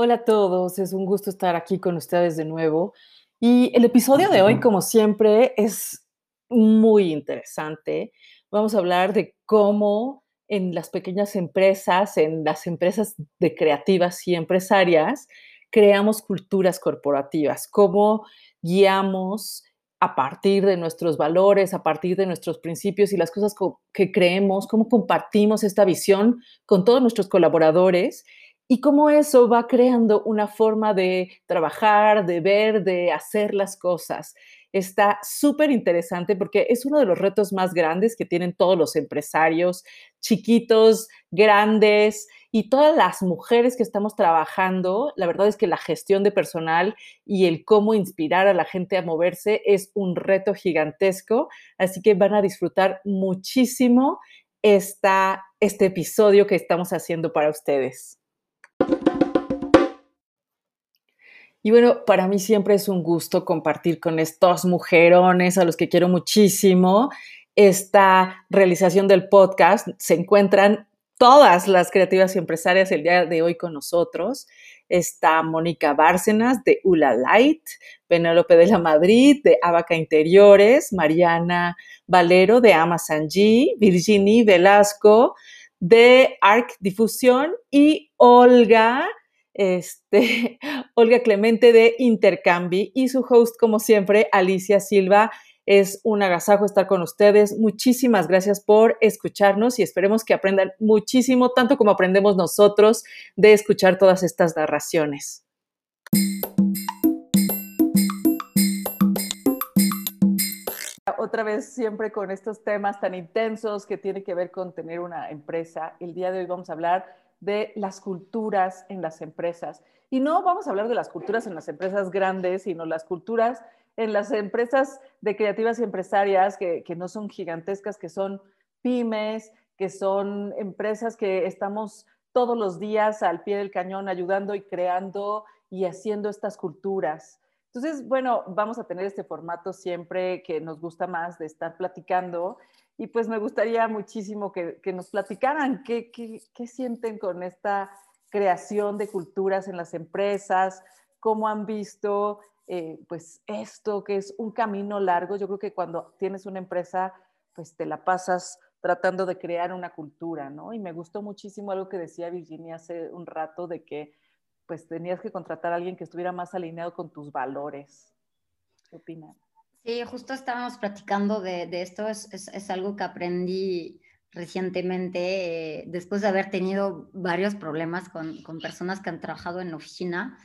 Hola a todos, es un gusto estar aquí con ustedes de nuevo. Y el episodio de hoy, como siempre, es muy interesante. Vamos a hablar de cómo en las pequeñas empresas, en las empresas de creativas y empresarias, creamos culturas corporativas, cómo guiamos a partir de nuestros valores, a partir de nuestros principios y las cosas que creemos, cómo compartimos esta visión con todos nuestros colaboradores y cómo eso va creando una forma de trabajar, de ver, de hacer las cosas. Está súper interesante porque es uno de los retos más grandes que tienen todos los empresarios, chiquitos, grandes y todas las mujeres que estamos trabajando. La verdad es que la gestión de personal y el cómo inspirar a la gente a moverse es un reto gigantesco. Así que van a disfrutar muchísimo esta, este episodio que estamos haciendo para ustedes. Y bueno, para mí siempre es un gusto compartir con estos mujerones a los que quiero muchísimo esta realización del podcast. Se encuentran todas las creativas y empresarias el día de hoy con nosotros. Está Mónica Bárcenas de Ula Light, Penélope de la Madrid de Abaca Interiores, Mariana Valero de Amasanji, Virginie Velasco de Arc Difusión y Olga, este, Olga Clemente de Intercambi y su host, como siempre, Alicia Silva. Es un agasajo estar con ustedes. Muchísimas gracias por escucharnos y esperemos que aprendan muchísimo, tanto como aprendemos nosotros de escuchar todas estas narraciones. otra vez siempre con estos temas tan intensos que tienen que ver con tener una empresa. El día de hoy vamos a hablar de las culturas en las empresas. Y no vamos a hablar de las culturas en las empresas grandes, sino las culturas en las empresas de creativas y empresarias que, que no son gigantescas, que son pymes, que son empresas que estamos todos los días al pie del cañón ayudando y creando y haciendo estas culturas. Entonces, bueno, vamos a tener este formato siempre que nos gusta más de estar platicando y pues me gustaría muchísimo que, nos platicaran qué, sienten con esta creación de culturas en las empresas, cómo han visto eh, pues esto que es un camino largo. Yo creo que cuando tienes una empresa, pues te la pasas tratando de crear una cultura, ¿no? Y me gustó muchísimo algo que decía Virginia hace un rato de que pues tenías que contratar a alguien que estuviera más alineado con tus valores. ¿Qué opinas? Sí, justo estábamos platicando de, esto, es, es, algo que aprendí recientemente, eh, después de haber tenido varios problemas con, con, personas que han trabajado en la oficina,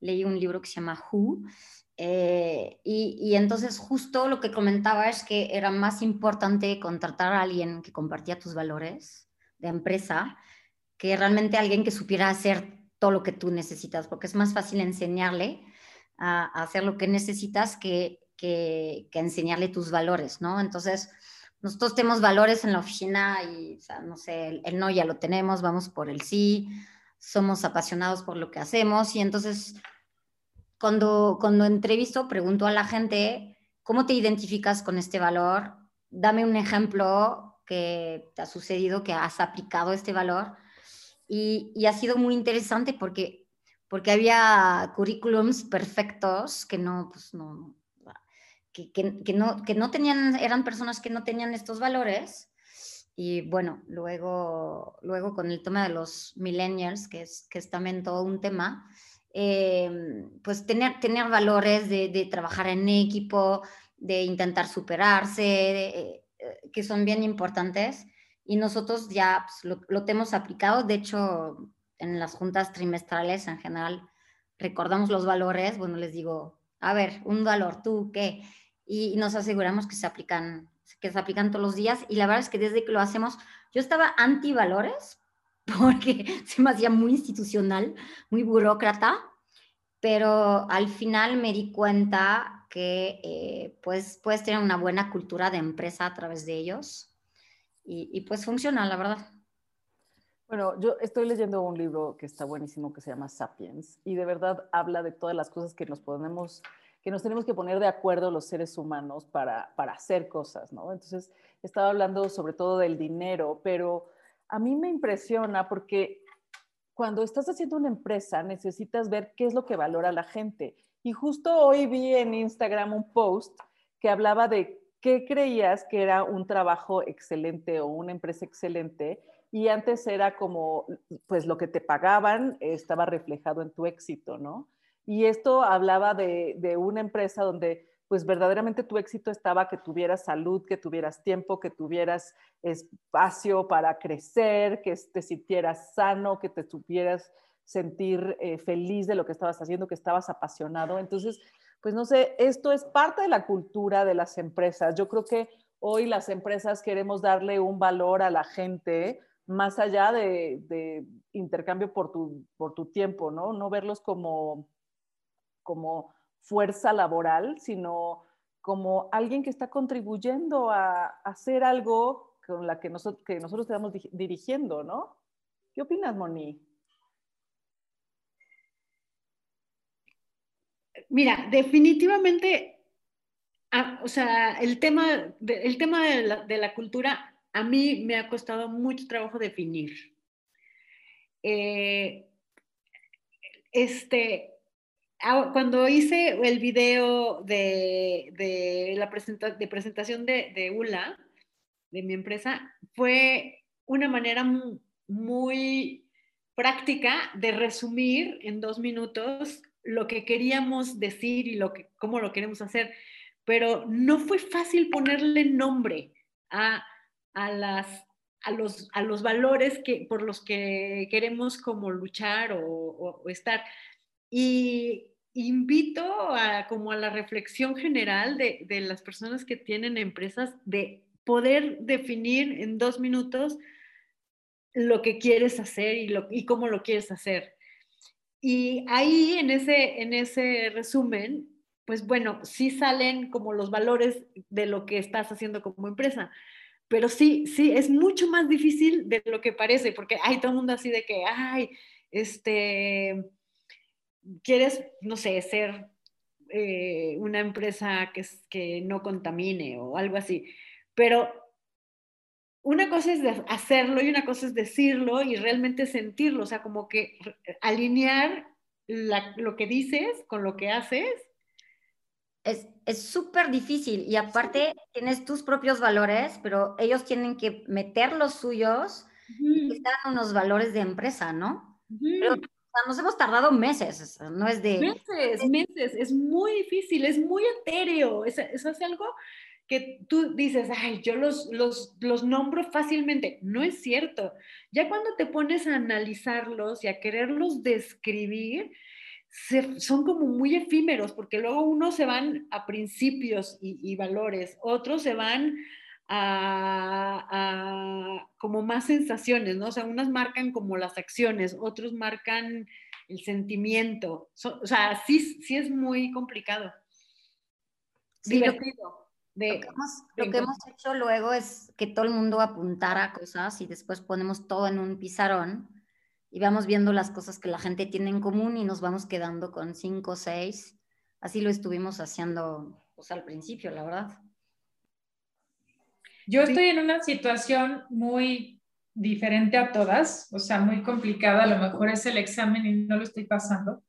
leí un libro que se llama Who, eh, y, y, entonces justo lo que comentaba es que era más importante contratar a alguien que compartía tus valores de empresa que realmente alguien que supiera hacer todo lo que tú necesitas, porque es más fácil enseñarle a, hacer lo que necesitas que, que, enseñarle tus valores, ¿no? Entonces, nosotros tenemos valores en la oficina y, o sea, no sé, el, no ya lo tenemos, vamos por el sí, somos apasionados por lo que hacemos y entonces, cuando, cuando entrevisto, pregunto a la gente, ¿cómo te identificas con este valor? Dame un ejemplo que te ha sucedido, que has aplicado este valor y, ha sido muy interesante porque, porque había currículums perfectos que no, pues no, que, que, no, que no tenían, eran personas que no tenían estos valores. Y bueno, luego, luego con el tema de los millennials, que es, que es también todo un tema, eh, pues tener, tener valores de, de, trabajar en equipo, de intentar superarse, eh, que son bien importantes y nosotros ya pues, lo, tenemos aplicado. De hecho, en las juntas trimestrales en general recordamos los valores. Bueno, les digo, a ver, un valor, tú qué. Y, nos aseguramos que se aplican que se aplican todos los días y la verdad es que desde que lo hacemos, yo estaba anti valores porque se me hacía muy institucional, muy burócrata, pero al final me di cuenta que eh, pues puedes tener una buena cultura de empresa a través de ellos y, pues funciona, la verdad. Bueno, yo estoy leyendo un libro que está buenísimo que se llama Sapiens y de verdad habla de todas las cosas que nos ponemos, que nos tenemos que poner de acuerdo los seres humanos para, para hacer cosas, ¿no? Entonces, estaba hablando sobre todo del dinero, pero a mí me impresiona porque cuando estás haciendo una empresa necesitas ver qué es lo que valora la gente. Y justo hoy vi en Instagram un post que hablaba de qué creías que era un trabajo excelente o una empresa excelente y antes era como, pues lo que te pagaban estaba reflejado en tu éxito, ¿no? Y esto hablaba de, de una empresa donde pues verdaderamente tu éxito estaba que tuvieras salud, que tuvieras tiempo, que tuvieras espacio para crecer, que te sintieras sano, que te supieras sentir eh, feliz de lo que estabas haciendo, que estabas apasionado. Entonces, pues no sé, esto es parte de la cultura de las empresas. Yo creo que hoy las empresas queremos darle un valor a la gente más allá de, intercambio por tu, por tu tiempo, ¿no? No verlos como, como fuerza laboral, sino como alguien que está contribuyendo a, hacer algo con la que nosotros, estamos dirigiendo, ¿no? ¿Qué opinas, Moni? Mira, definitivamente, ah, o sea, el tema, de, el tema de la, cultura a mí me ha costado mucho trabajo definir. Eh, este, cuando hice el video de, la de presentación de, ULA, de mi empresa, fue una manera muy práctica de resumir en dos minutos lo que queríamos decir y lo que, cómo lo queremos hacer. Pero no fue fácil ponerle nombre a, las, a, los, a los valores que, por los que queremos como luchar o, o estar. Y invito a como a la reflexión general de, las personas que tienen empresas de poder definir en dos minutos lo que quieres hacer y, lo, y cómo lo quieres hacer. Y ahí en ese, en ese resumen, pues bueno, sí salen como los valores de lo que estás haciendo como empresa. Pero sí, sí, es mucho más difícil de lo que parece, porque hay todo el mundo así de que, ay, este, quieres, no sé, ser eh, una empresa que, que no contamine o algo así, pero una cosa es hacerlo y una cosa es decirlo y realmente sentirlo, o sea, como que alinear lo que dices con lo que haces. Es súper difícil y aparte tienes tus propios valores, pero ellos tienen que meter los suyos y están unos valores de empresa, ¿no? Nos hemos tardado meses, no es de... Meses, meses, es muy difícil, es muy etéreo, eso, es algo que tú dices, ay, yo los, los, los nombro fácilmente. No es cierto. Ya cuando te pones a analizarlos y a quererlos describir, son como muy efímeros, porque luego unos se van a principios y, y valores, otros se van a, como más sensaciones, ¿no? O sea, unas marcan como las acciones, otros marcan el sentimiento. o sea, sí, sí es muy complicado. Sí, Lo, que, hemos, lo que hemos hecho luego es que todo el mundo apuntara cosas y después ponemos todo en un pizarrón y vamos viendo las cosas que la gente tiene en común y nos vamos quedando con cinco o seis. Así lo estuvimos haciendo pues, al principio, la verdad. Yo estoy en una situación muy diferente a todas, o sea, muy complicada, a lo mejor es el examen y no lo estoy pasando.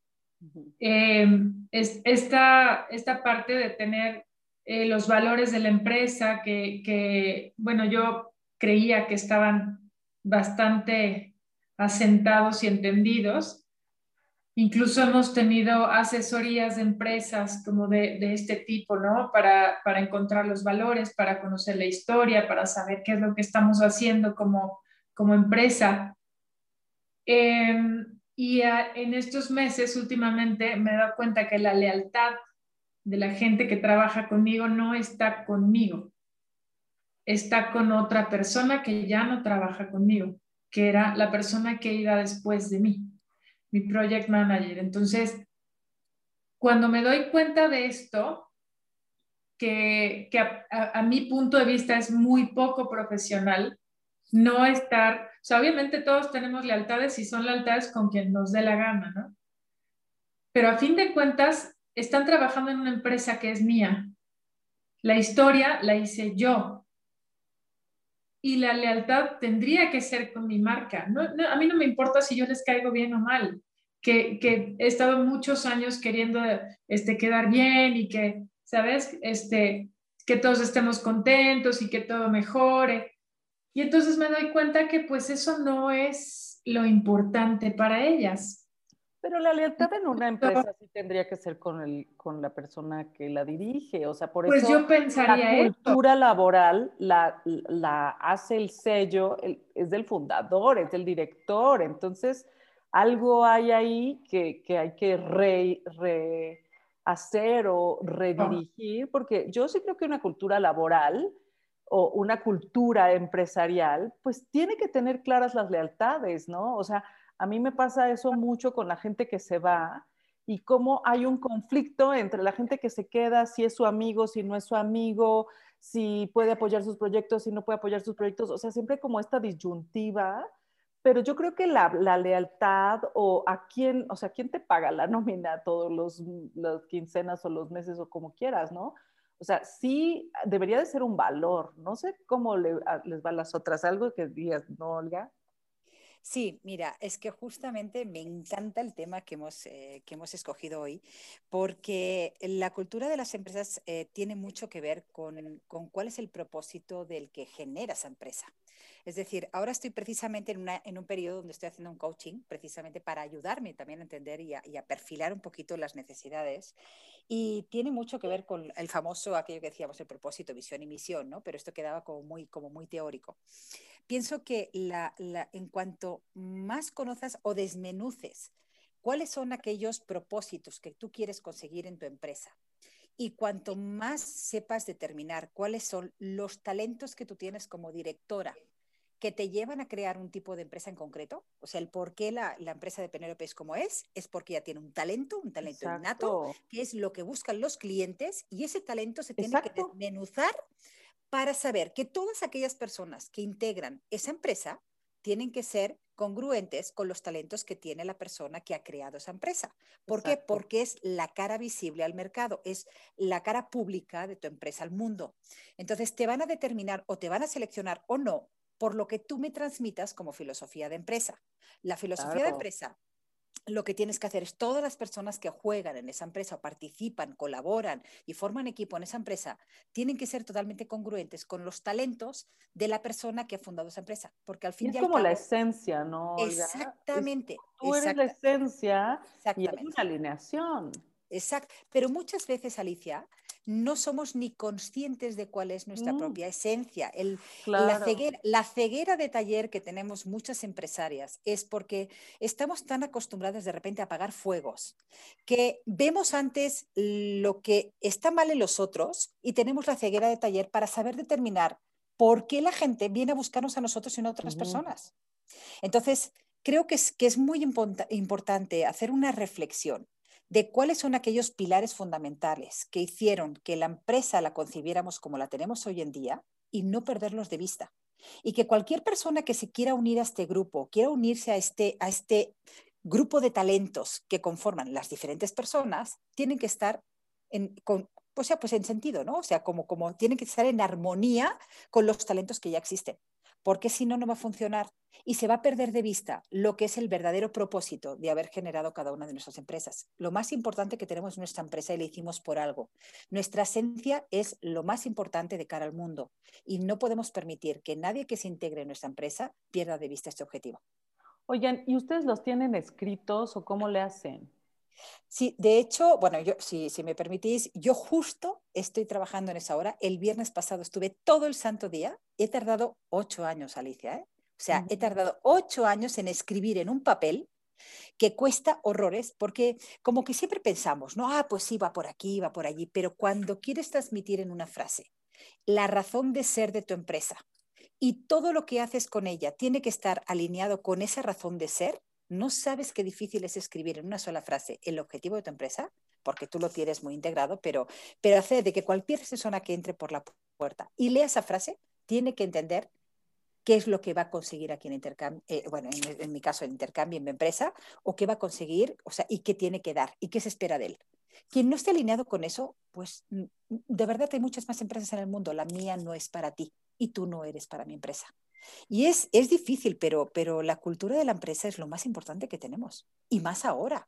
Eh, es, esta, esta parte de tener eh, los valores de la empresa que, que, bueno, yo creía que estaban bastante asentados y entendidos, Incluso hemos tenido asesorías de empresas como de, este tipo, ¿no? Para, encontrar los valores, para conocer la historia, para saber qué es lo que estamos haciendo como, como empresa. Em, y en estos meses últimamente me he dado cuenta que la lealtad de la gente que trabaja conmigo no está conmigo, está con otra persona que ya no trabaja conmigo, que era la persona que iba después de mí mi project manager. Entonces, cuando me doy cuenta de esto, que, a, mi punto de vista es muy poco profesional, no estar, o sea, obviamente todos tenemos lealtades y son lealtades con quien nos dé la gana, ¿no? Pero a fin de cuentas, están trabajando en una empresa que es mía. La historia la hice yo. Y la lealtad tendría que ser con mi marca. No, a mí no me importa si yo les caigo bien o mal, que, que, he estado muchos años queriendo este, quedar bien y que, ¿sabes? Este, que todos estemos contentos y que todo mejore. Y entonces me doy cuenta que pues eso no es lo importante para ellas. Pero la lealtad en una empresa sí tendría que ser con, el, con la persona que la dirige, o sea, por pues eso yo pensaría la cultura laboral la, la, hace el sello, es del fundador, es del director, entonces algo hay ahí que, que hay que rehacer o redirigir, porque yo sí creo que una cultura laboral o una cultura empresarial, pues tiene que tener claras las lealtades, ¿no? O sea, a mí me pasa eso mucho con la gente que se va y cómo hay un conflicto entre la gente que se queda, si es su amigo, si no es su amigo, si puede apoyar sus proyectos, si no puede apoyar sus proyectos, o sea, siempre como esta disyuntiva, pero yo creo que la, lealtad o a quién, o sea, quién te paga la nómina todos los, las quincenas o los meses o como quieras, ¿no? O sea, sí debería de ser un valor. No sé cómo les va a las otras. Algo que digas, ¿no, Olga? Sí, mira, es que justamente me encanta el tema que hemos, eh, que hemos escogido hoy, porque la cultura de las empresas eh, tiene mucho que ver con, con, cuál es el propósito del que genera esa empresa. Es decir, ahora estoy precisamente en, una, en un periodo donde estoy haciendo un coaching, precisamente para ayudarme también a entender y a, perfilar un poquito las necesidades. Y tiene mucho que ver con el famoso, aquello que decíamos, el propósito, visión y misión, ¿no? Pero esto quedaba como muy, como muy teórico pienso que la, en cuanto más conozcas o desmenuces cuáles son aquellos propósitos que tú quieres conseguir en tu empresa y cuanto más sepas determinar cuáles son los talentos que tú tienes como directora que te llevan a crear un tipo de empresa en concreto, o sea, el por qué la, la empresa de Penélope es como es, es porque ya tiene un talento, un talento innato, que es lo que buscan los clientes y ese talento se tiene que desmenuzar para saber que todas aquellas personas que integran esa empresa tienen que ser congruentes con los talentos que tiene la persona que ha creado esa empresa. ¿Por qué? Porque es la cara visible al mercado, es la cara pública de tu empresa al mundo. Entonces, te van a determinar o te van a seleccionar o no por lo que tú me transmitas como filosofía de empresa. La filosofía de empresa lo que tienes que hacer es todas las personas que juegan en esa empresa o participan, colaboran y forman equipo en esa empresa, tienen que ser totalmente congruentes con los talentos de la persona que ha fundado esa empresa. Porque al fin y, es como la esencia, ¿no? Exactamente. tú eres la esencia y es una alineación. Exacto. Pero muchas veces, Alicia, no somos ni conscientes de cuál es nuestra mm. propia esencia. la, ceguera, de taller que tenemos muchas empresarias es porque estamos tan acostumbradas de repente a apagar fuegos que vemos antes lo que está mal en los otros y tenemos la ceguera de taller para saber determinar por qué la gente viene a buscarnos a nosotros y no a otras personas. Entonces, creo que es, que es muy importante hacer una reflexión de cuáles son aquellos pilares fundamentales que hicieron que la empresa la concibiéramos como la tenemos hoy en día y no perderlos de vista. Y que cualquier persona que se quiera unir a este grupo, quiera unirse a este, a este grupo de talentos que conforman las diferentes personas, tienen que estar en, o sea, pues en sentido, ¿no? O sea, como, como tienen que estar en armonía con los talentos que ya existen porque si no, no va a funcionar y se va a perder de vista lo que es el verdadero propósito de haber generado cada una de nuestras empresas. Lo más importante que tenemos en nuestra empresa y la hicimos por algo. Nuestra esencia es lo más importante de cara al mundo y no podemos permitir que nadie que se integre en nuestra empresa pierda de vista este objetivo. Oigan, ¿y ustedes los tienen escritos o cómo le hacen? Sí, de hecho, bueno, yo, si, si me permitís, yo justo estoy trabajando en esa hora. El viernes pasado estuve todo el santo día. He tardado ocho años, Alicia. ¿eh? O sea, he tardado ocho años en escribir en un papel que cuesta horrores, porque como que siempre pensamos, no, ah, pues sí, va por aquí, va por allí, pero cuando quieres transmitir en una frase la razón de ser de tu empresa y todo lo que haces con ella tiene que estar alineado con esa razón de ser, no sabes qué difícil es escribir en una sola frase el objetivo de tu empresa, porque tú lo tienes muy integrado, pero, pero hacer de que cualquier persona que entre por la puerta y lea esa frase tiene que entender qué es lo que va a conseguir aquí en intercambio, eh, bueno, en, mi caso, en intercambio en mi empresa, o qué va a conseguir, o sea, y qué tiene que dar, y qué se espera de él. Quien no esté alineado con eso, pues de verdad hay muchas más empresas en el mundo, la mía no es para ti y tú no eres para mi empresa. Y es, es difícil, pero, pero la cultura de la empresa es lo más importante que tenemos. Y más ahora.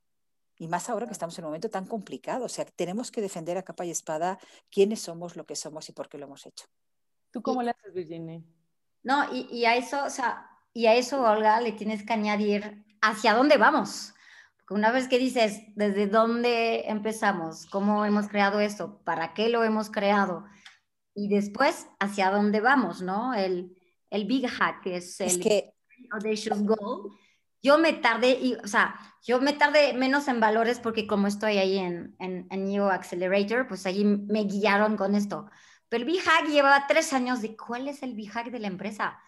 Y más ahora que estamos en un momento tan complicado. O sea, tenemos que defender a capa y espada quiénes somos, lo que somos y por qué lo hemos hecho. ¿Tú cómo le haces, Virginia? No, y, y, a eso, o sea, y a eso, Olga, le tienes que añadir hacia dónde vamos. Porque una vez que dices desde dónde empezamos, cómo hemos creado esto, para qué lo hemos creado, y después hacia dónde vamos, ¿no? El, el Big Hack, que es el que... Audacious Goal. Yo me tardé, y, o sea, yo me tardé menos en valores porque como estoy ahí en, en, en New Accelerator, pues allí me guiaron con esto. Pero el Big Hack llevaba tres años de cuál es el Big Hack de la empresa.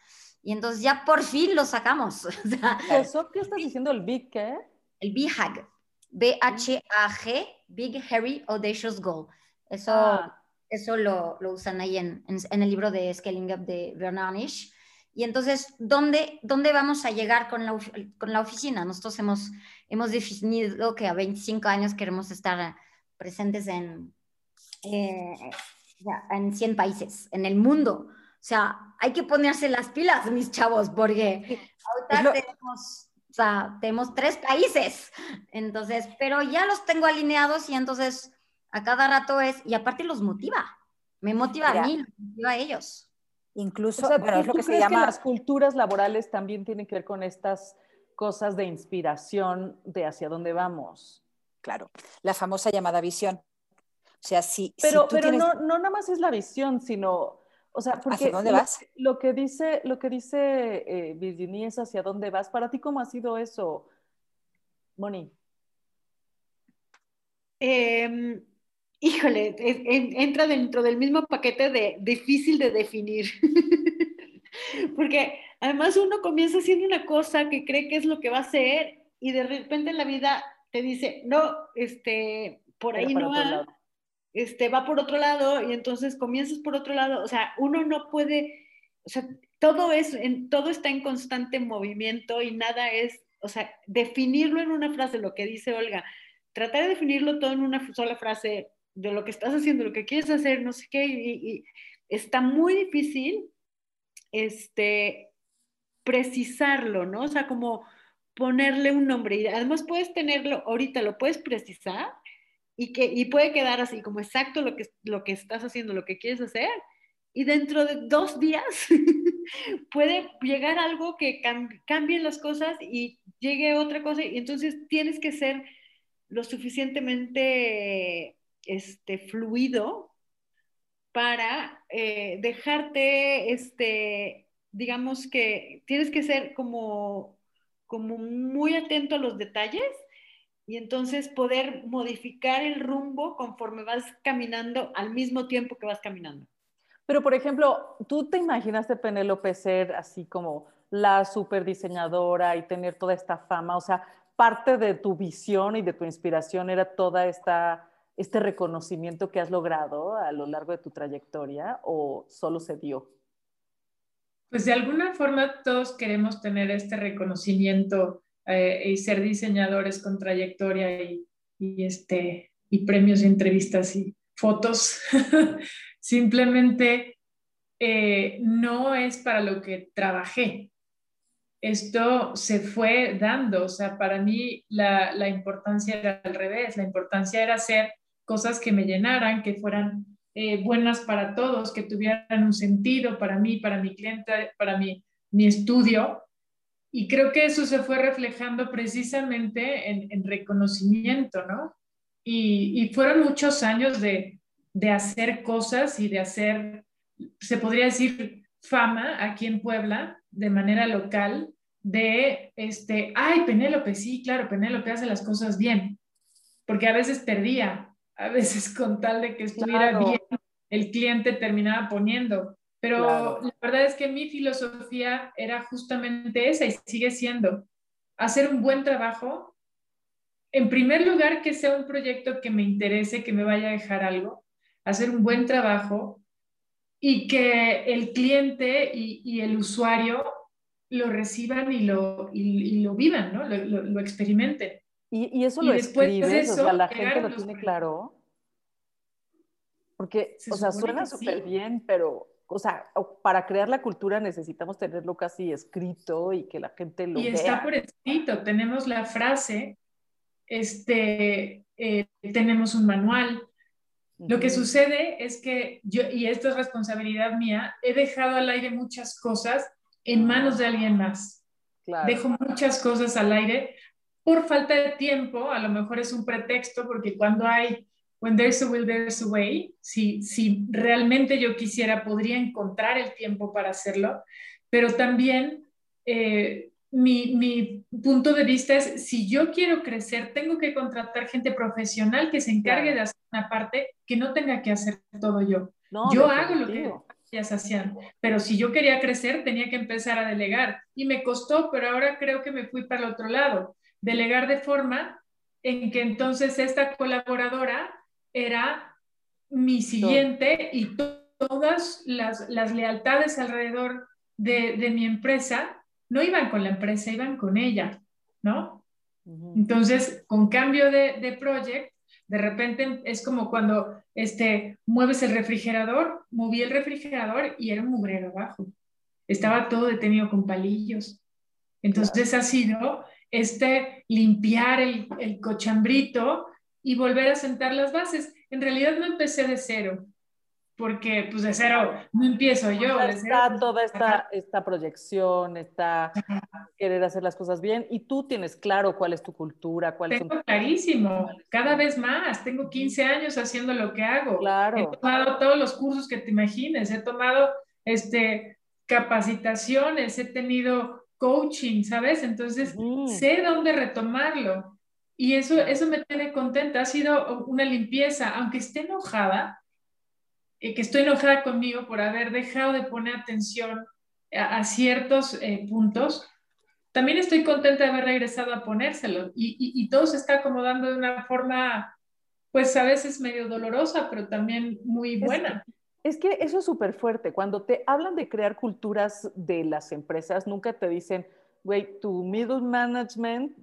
Y entonces ya por fin lo sacamos. ¿Eso qué estás diciendo el Big qué? El Big Hack. B-H-A-G, Big Harry Audacious Goal. Eso, ah. eso lo, lo, usan ahí en, en, en, el libro de Scaling Up de Bernard Nish. Y entonces, ¿dónde, ¿dónde vamos a llegar con la, con la oficina? Nosotros hemos, hemos definido que a 25 años queremos estar presentes en, eh, en 100 países, en el mundo. O sea, hay que ponerse las pilas, mis chavos, porque ahorita tenemos, o sea, tenemos tres países. Entonces, pero ya los tengo alineados y entonces a cada rato es, y aparte los motiva. Me motiva a mí, motiva a ellos. Incluso, o sea, bueno, es lo que se llama... Que las culturas laborales también tienen que ver con estas cosas de inspiración de hacia dónde vamos. Claro, la famosa llamada visión. O sea, si, pero, si tú pero tienes... no, no nada más es la visión, sino, o sea, porque ¿Hacia dónde vas? Lo, lo que dice, lo que dice eh, Virginia es hacia dónde vas. Para ti, ¿cómo ha sido eso, Moni? Eh, híjole, entra dentro del mismo paquete de difícil de definir. Porque además uno comienza haciendo una cosa que cree que es lo que va a hacer y de repente la vida te dice, no, este, por ahí no va, este, va por otro lado y entonces comienzas por otro lado. O sea, uno no puede, o sea, todo, es, en, todo está en constante movimiento y nada es, o sea, definirlo en una frase, lo que dice Olga, tratar de definirlo todo en una sola frase de lo que estás haciendo, lo que quieres hacer, no sé qué, y, está muy difícil este, precisarlo, ¿no? O sea, como ponerle un nombre. Y además puedes tenerlo, ahorita lo puedes precisar y, que, y puede quedar así como exacto lo que, lo que estás haciendo, lo que quieres hacer. Y dentro de dos días puede llegar algo que cambie, las cosas y llegue otra cosa. Y entonces tienes que ser lo suficientemente este, fluido para eh, dejarte, este, digamos que tienes que ser como, como muy atento a los detalles y entonces poder modificar el rumbo conforme vas caminando al mismo tiempo que vas caminando. Pero, por ejemplo, ¿tú te imaginaste Penélope ser así como la super diseñadora y tener toda esta fama? O sea, parte de tu visión y de tu inspiración era toda esta este reconocimiento que has logrado a lo largo de tu trayectoria o solo se dio? Pues de alguna forma todos queremos tener este reconocimiento eh, y ser diseñadores con trayectoria y, y, este, y premios y entrevistas y fotos. Simplemente eh, no es para lo que trabajé. Esto se fue dando, o sea, para mí la, la importancia era al revés, la importancia era ser cosas que me llenaran, que fueran eh, buenas para todos, que tuvieran un sentido para mí, para mi cliente, para mi, mi estudio. Y creo que eso se fue reflejando precisamente en, en reconocimiento, ¿no? Y, y, fueron muchos años de, de hacer cosas y de hacer, se podría decir, fama aquí en Puebla de manera local de, este, ay, Penélope, sí, claro, Penélope hace las cosas bien, porque a veces perdía, a veces con tal de que estuviera claro. bien, el cliente terminaba poniendo. Pero claro. la verdad es que mi filosofía era justamente esa y sigue siendo hacer un buen trabajo. En primer lugar, que sea un proyecto que me interese, que me vaya a dejar algo, hacer un buen trabajo y que el cliente y, y el usuario lo reciban y lo, y, y lo vivan, ¿no? lo, lo, lo experimenten. ¿Y, y eso lo escribes? De eso, o sea, la gente lo tiene claro. Porque, Se o sea, suena súper bien, pero o sea, para crear la cultura necesitamos tenerlo casi escrito y que la gente lo vea. Y está por escrito, tenemos la frase, este, eh, tenemos un manual. Lo que sucede es que yo, y esto es responsabilidad mía, he dejado al aire muchas cosas en manos de alguien más. Dejo muchas cosas al aire por falta de tiempo, a lo mejor es un pretexto, porque cuando hay when there's a will, there's a way. Si, si realmente yo quisiera, podría encontrar el tiempo para hacerlo, pero también eh, mi, mi, punto de vista es, si yo quiero crecer, tengo que contratar gente profesional que se encargue de hacer una parte que no tenga que hacer todo yo. yo hago lo que ellas hacían, pero si yo quería crecer, tenía que empezar a delegar. Y me costó, pero ahora creo que me fui para el otro lado. Delegar de forma en que entonces esta colaboradora era mi siguiente y todas las, lealtades alrededor de, mi empresa no iban con la empresa, iban con ella, ¿no? Entonces, con cambio de, de project, de repente es como cuando este, mueves el refrigerador, moví el refrigerador y era un mugrero abajo. Estaba todo detenido con palillos. Entonces ha sido este limpiar el, el cochambrito y volver a sentar las bases. En realidad no empecé de cero, porque pues de cero no empiezo yo. está toda esta, esta proyección, está querer hacer las cosas bien y tú tienes claro cuál es tu cultura, cuál Tengo clarísimo, cada vez más. Tengo 15 años haciendo lo que hago. Claro. He tomado todos los cursos que te imagines, he tomado este, capacitaciones, he tenido coaching, ¿sabes? Entonces sé dónde retomarlo. Y eso, eso me tiene contenta. Ha sido una limpieza, aunque esté enojada, eh, que estoy enojada conmigo por haber dejado de poner atención a, ciertos eh, puntos. También estoy contenta de haber regresado a ponérselo y, y, todo se está acomodando de una forma, pues a veces medio dolorosa, pero también muy buena. Es, es que eso es súper fuerte. Cuando te hablan de crear culturas de las empresas, nunca te dicen, güey, tu middle management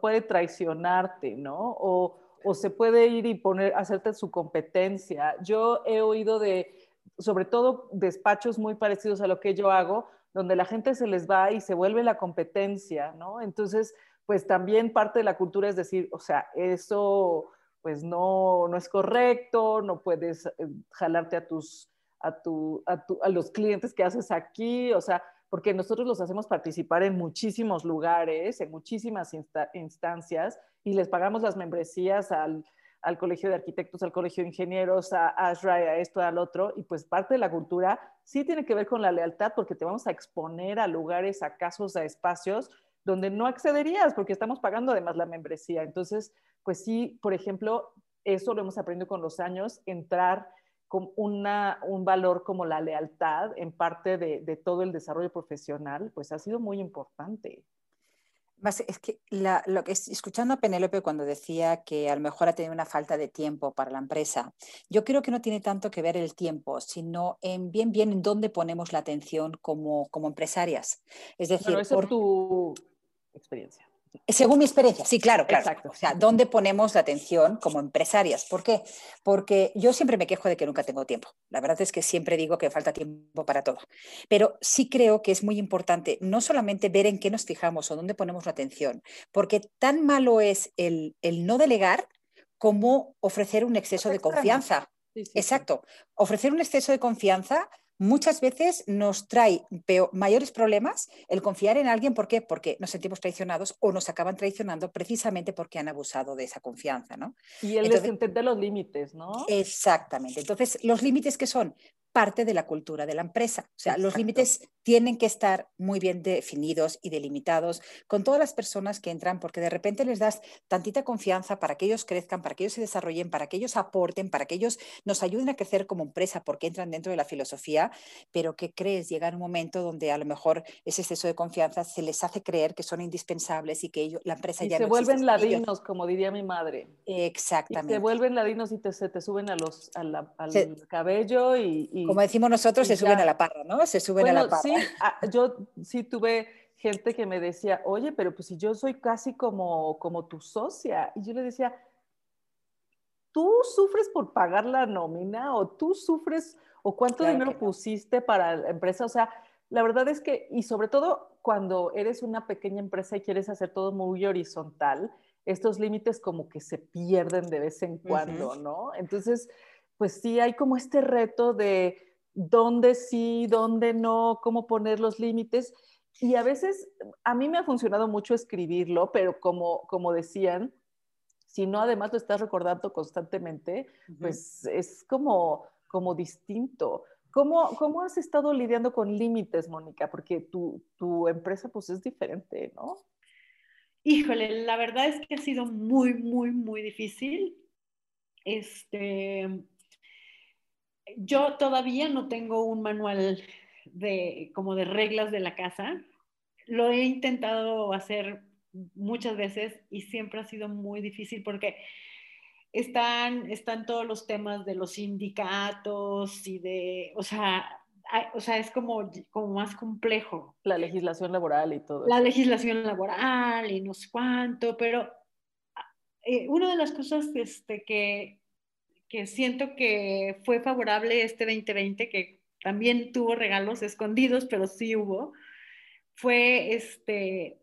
puede traicionarte, ¿no? O, o, se puede ir y poner, hacerte su competencia. Yo he oído de, sobre todo, despachos muy parecidos a lo que yo hago, donde la gente se les va y se vuelve la competencia, ¿no? Entonces, pues también parte de la cultura es decir, o sea, eso pues no, no es correcto, no puedes eh, jalarte a tus, a, tu, a, tu, a los clientes que haces aquí, o sea, porque nosotros los hacemos participar en muchísimos lugares, en muchísimas instancias, y les pagamos las membresías al, al, Colegio de Arquitectos, al Colegio de Ingenieros, a ASRA, a esto, al otro, y pues parte de la cultura sí tiene que ver con la lealtad, porque te vamos a exponer a lugares, a casos, a espacios donde no accederías, porque estamos pagando además la membresía. Entonces, pues sí, por ejemplo, eso lo hemos aprendido con los años, entrar una, un valor como la lealtad en parte de, todo el desarrollo profesional, pues ha sido muy importante. Es que lo que escuchando a Penélope cuando decía que a lo mejor ha tenido una falta de tiempo para la empresa, yo creo que no tiene tanto que ver el tiempo, sino en bien bien en dónde ponemos la atención como, como empresarias. Es decir, por tu experiencia. Según mi experiencia, sí, claro, claro. Exacto. O sea, ¿dónde ponemos la atención como empresarias? ¿Por qué? Porque yo siempre me quejo de que nunca tengo tiempo. La verdad es que siempre digo que falta tiempo para todo. Pero sí creo que es muy importante no solamente ver en qué nos fijamos o dónde ponemos la atención, porque tan malo es el, el no delegar como ofrecer un exceso de confianza. Exacto. Ofrecer un exceso de confianza muchas veces nos trae mayores problemas el confiar en alguien. ¿Por qué? Porque nos sentimos traicionados o nos acaban traicionando precisamente porque han abusado de esa confianza, ¿no? Y el entender los límites, ¿no? Exactamente. Entonces, los límites que son parte de la cultura de la empresa. O sea, los límites tienen que estar muy bien definidos y delimitados con todas las personas que entran, porque de repente les das tantita confianza para que ellos crezcan, para que ellos se desarrollen, para que ellos aporten, para que ellos nos ayuden a crecer como empresa, porque entran dentro de la filosofía, pero ¿qué crees? Llega un momento donde a lo mejor ese exceso de confianza se les hace creer que son indispensables y que ellos, la empresa y ya se vuelven ladinos, como diría mi madre. Exactamente. se vuelven ladinos y se te suben a los, al cabello y como decimos nosotros, se suben a la parra, ¿no? Se suben a la parra. Sí, yo sí tuve gente que me decía, oye, pero pues si yo soy casi como, como tu socia. Y yo le decía, ¿tú sufres por pagar la nómina o tú sufres ¿O cuánto dinero pusiste para la empresa? O sea, la verdad es que, y sobre todo cuando eres una pequeña empresa y quieres hacer todo muy horizontal, estos límites como que se pierden de vez en cuando, ¿no? Entonces, pues sí, hay como este reto de dónde sí, dónde no, cómo poner los límites. Y a veces a mí me ha funcionado mucho escribirlo, pero como, como decían, si no además lo estás recordando constantemente, pues es como, como distinto. ¿Cómo, ¿Cómo has estado lidiando con límites, Mónica? Porque tu, tu empresa pues es diferente, ¿no? Híjole, la verdad es que ha sido muy, muy, muy difícil. Este, yo todavía no tengo un manual de como de reglas de la casa. Lo he intentado hacer muchas veces y siempre ha sido muy difícil porque están, están todos los temas de los sindicatos y de, o sea, o sea, es como, como más complejo. La legislación laboral y todo. La legislación laboral y no sé cuánto, pero eh, una de las cosas este, que, que siento que fue favorable este 2020, que también tuvo regalos escondidos, pero sí hubo, fue este,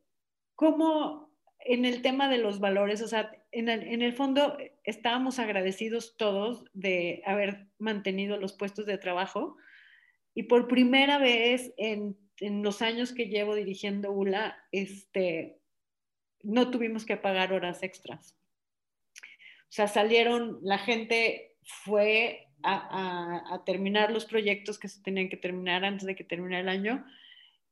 como en el tema de los valores, o sea, en el, en el, fondo estábamos agradecidos todos de haber mantenido los puestos de trabajo y por primera vez en, en los años que llevo dirigiendo ULA, este, no tuvimos que pagar horas extras. O sea, salieron, la gente fue a, a, a, terminar los proyectos que se tenían que terminar antes de que terminara el año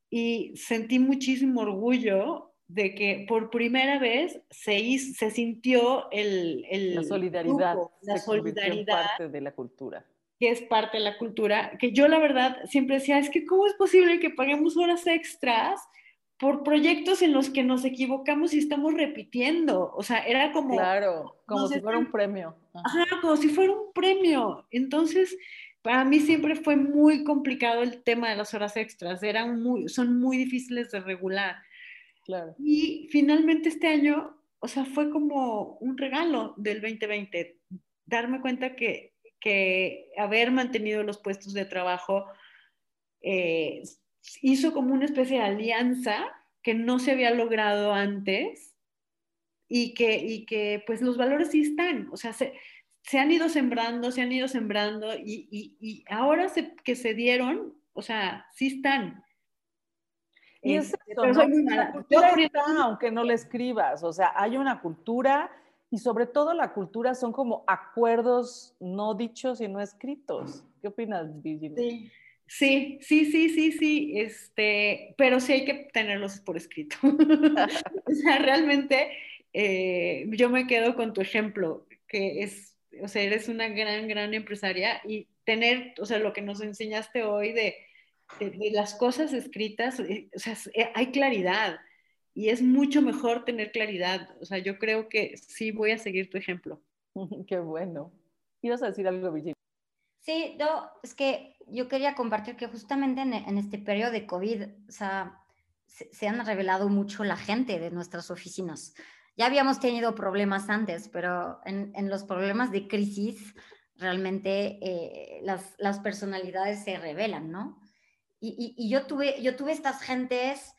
y sentí muchísimo orgullo de que por primera vez se, hizo, se sintió el, el la solidaridad, grupo, la solidaridad parte de la cultura. que es parte de la cultura, que yo la verdad siempre decía, es que cómo es posible que paguemos horas extras por proyectos en los que nos equivocamos y estamos repitiendo, o sea, era como... Claro, como si fuera un premio. Ajá, como si fuera un premio. Entonces, para mí siempre fue muy complicado el tema de las horas extras, eran muy, son muy difíciles de regular. Claro. Y finalmente este año, o sea, fue como un regalo del 2020, darme cuenta que, que haber mantenido los puestos de trabajo eh, hizo como una especie de alianza que no se había logrado antes y que, y que pues los valores sí están, o sea, se, se han ido sembrando, se han ido sembrando y, y, y ahora se, que se dieron, o sea, sí están. Y es este, eso, ¿no? La cultura está, aunque no le escribas, o sea, hay una cultura y sobre todo la cultura son como acuerdos no dichos y no escritos. ¿Qué opinas, Virginia? Sí. Sí, sí, sí, sí, sí, este, pero sí hay que tenerlos por escrito. o sea, realmente eh, yo me quedo con tu ejemplo, que es, o sea, eres una gran, gran empresaria y tener, o sea, lo que nos enseñaste hoy de, las cosas escritas, eh, o sea, eh, hay claridad y es mucho mejor tener claridad. O sea, yo creo que sí voy a seguir tu ejemplo. Qué bueno. ¿Ibas a decir algo, Virginia? Sí, no, es que yo quería compartir que justamente en, en este periodo de COVID, o sea, se, se, han revelado mucho la gente de nuestras oficinas. Ya habíamos tenido problemas antes, pero en, en los problemas de crisis, realmente eh, las, las, personalidades se revelan, ¿no? Y, y, y, yo, tuve, yo tuve estas gentes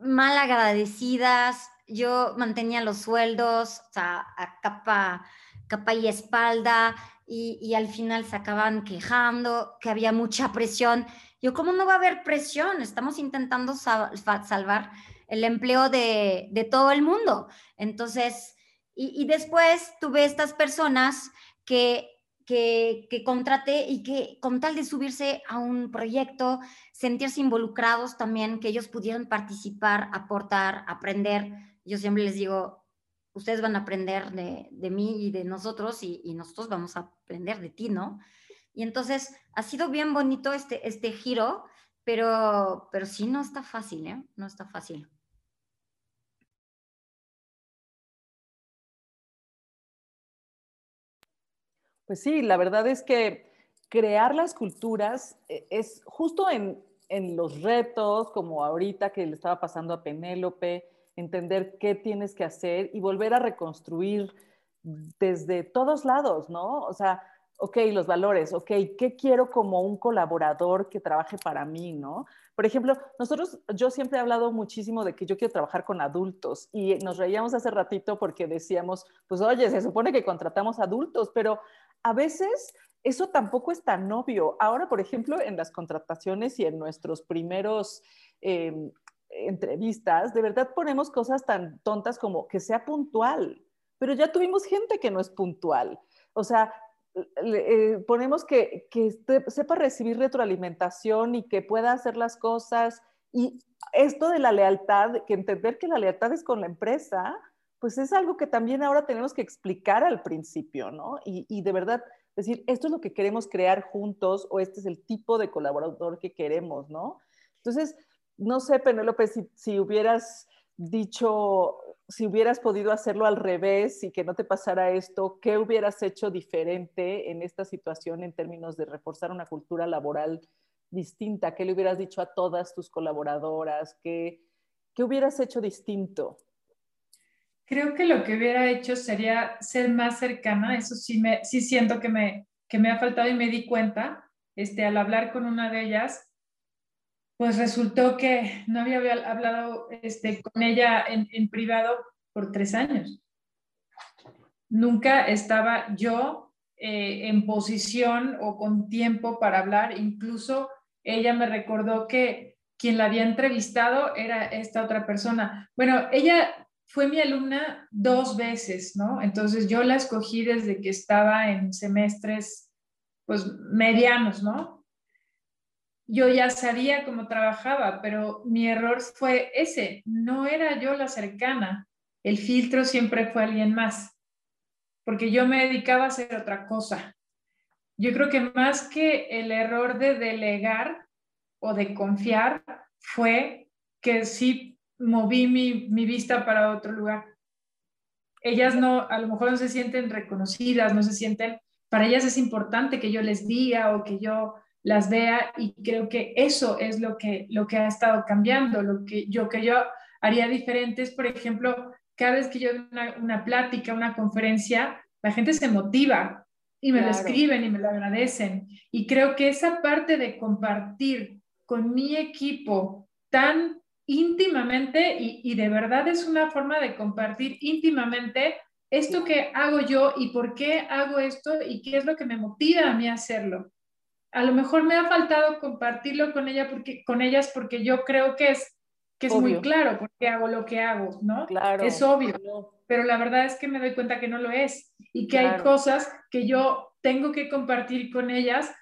mal agradecidas, yo mantenía los sueldos, o sea, a capa, capa y espalda, y, al final se acaban quejando, que había mucha presión. Yo, ¿cómo no va a haber presión? Estamos intentando sal salvar el empleo de, todo el mundo. Entonces, y, y, después tuve estas personas que, que, que contraté y que con tal de subirse a un proyecto, sentirse involucrados también, que ellos pudieran participar, aportar, aprender. Yo siempre les digo, ustedes van a aprender de, de mí y de nosotros y, nosotros vamos a aprender de ti, ¿no? Y entonces ha sido bien bonito este, este giro, pero, pero sí no está fácil, ¿eh? No está fácil. Pues sí, la verdad es que crear las culturas eh, es justo en, en los retos, como ahorita que le estaba pasando a Penélope, entender qué tienes que hacer y volver a reconstruir desde todos lados, ¿no? O sea, ok, los valores, ok, ¿qué quiero como un colaborador que trabaje para mí, no? Por ejemplo, nosotros, yo siempre he hablado muchísimo de que yo quiero trabajar con adultos y nos reíamos hace ratito porque decíamos, pues oye, se supone que contratamos adultos, pero a veces eso tampoco es tan obvio. Ahora, por ejemplo, en las contrataciones y en nuestros primeros em, entrevistas, de verdad ponemos cosas tan tontas como que sea puntual, pero ya tuvimos gente que no es puntual. O sea, eh, ponemos que, que sepa recibir retroalimentación y que pueda hacer las cosas. Y esto de la lealtad, que entender que la lealtad es con la empresa, pues es algo que también ahora tenemos que explicar al principio, ¿no? Y, y de verdad decir, esto es lo que queremos crear juntos o este es el tipo de colaborador que queremos, ¿no? Entonces, no sé, Penélope, si, hubieras dicho si hubieras podido hacerlo al revés y que no te pasara esto, ¿qué hubieras hecho diferente en esta situación en términos de reforzar una cultura laboral distinta? ¿Qué le hubieras dicho a todas tus colaboradoras? ¿Qué, qué hubieras hecho distinto? Creo que lo que hubiera hecho sería ser más cercana, eso sí, me, sí siento que me, que me ha faltado y me di cuenta este, al hablar con una de ellas, pues resultó que no había hablado este, con ella en, privado por tres años. Nunca estaba yo eh, en posición o con tiempo para hablar. Incluso ella me recordó que quien la había entrevistado era esta otra persona. Bueno, ella fue mi alumna dos veces, ¿no? Entonces yo la escogí desde que estaba en semestres, pues medianos, ¿no? Yo ya sabía cómo trabajaba, pero mi error fue ese, no era yo la cercana, el filtro siempre fue alguien más, porque yo me dedicaba a hacer otra cosa. Yo creo que más que el error de delegar o de confiar, fue que sí moví mi, mi vista para otro lugar. Ellas no, a lo mejor no se sienten reconocidas, no se sienten, para ellas es importante que yo les diga o que yo las vea y creo que eso es lo que, lo que ha estado cambiando. Lo que yo, que yo haría diferente es, por ejemplo, cada vez que yo doy una, plática, una conferencia, la gente se motiva y me lo escriben y me lo agradecen. Y creo que esa parte de compartir con mi equipo tan íntimamente y, y de verdad es una forma de compartir íntimamente esto que hago yo y por qué hago esto y qué es lo que me motiva a mí a hacerlo a lo mejor me ha faltado compartirlo con ella porque con ellas porque yo creo que es que es muy claro porque hago lo que hago, ¿no? Claro. Es obvio, pero la verdad es que me doy cuenta que no lo es y que hay cosas que yo tengo que compartir con ellas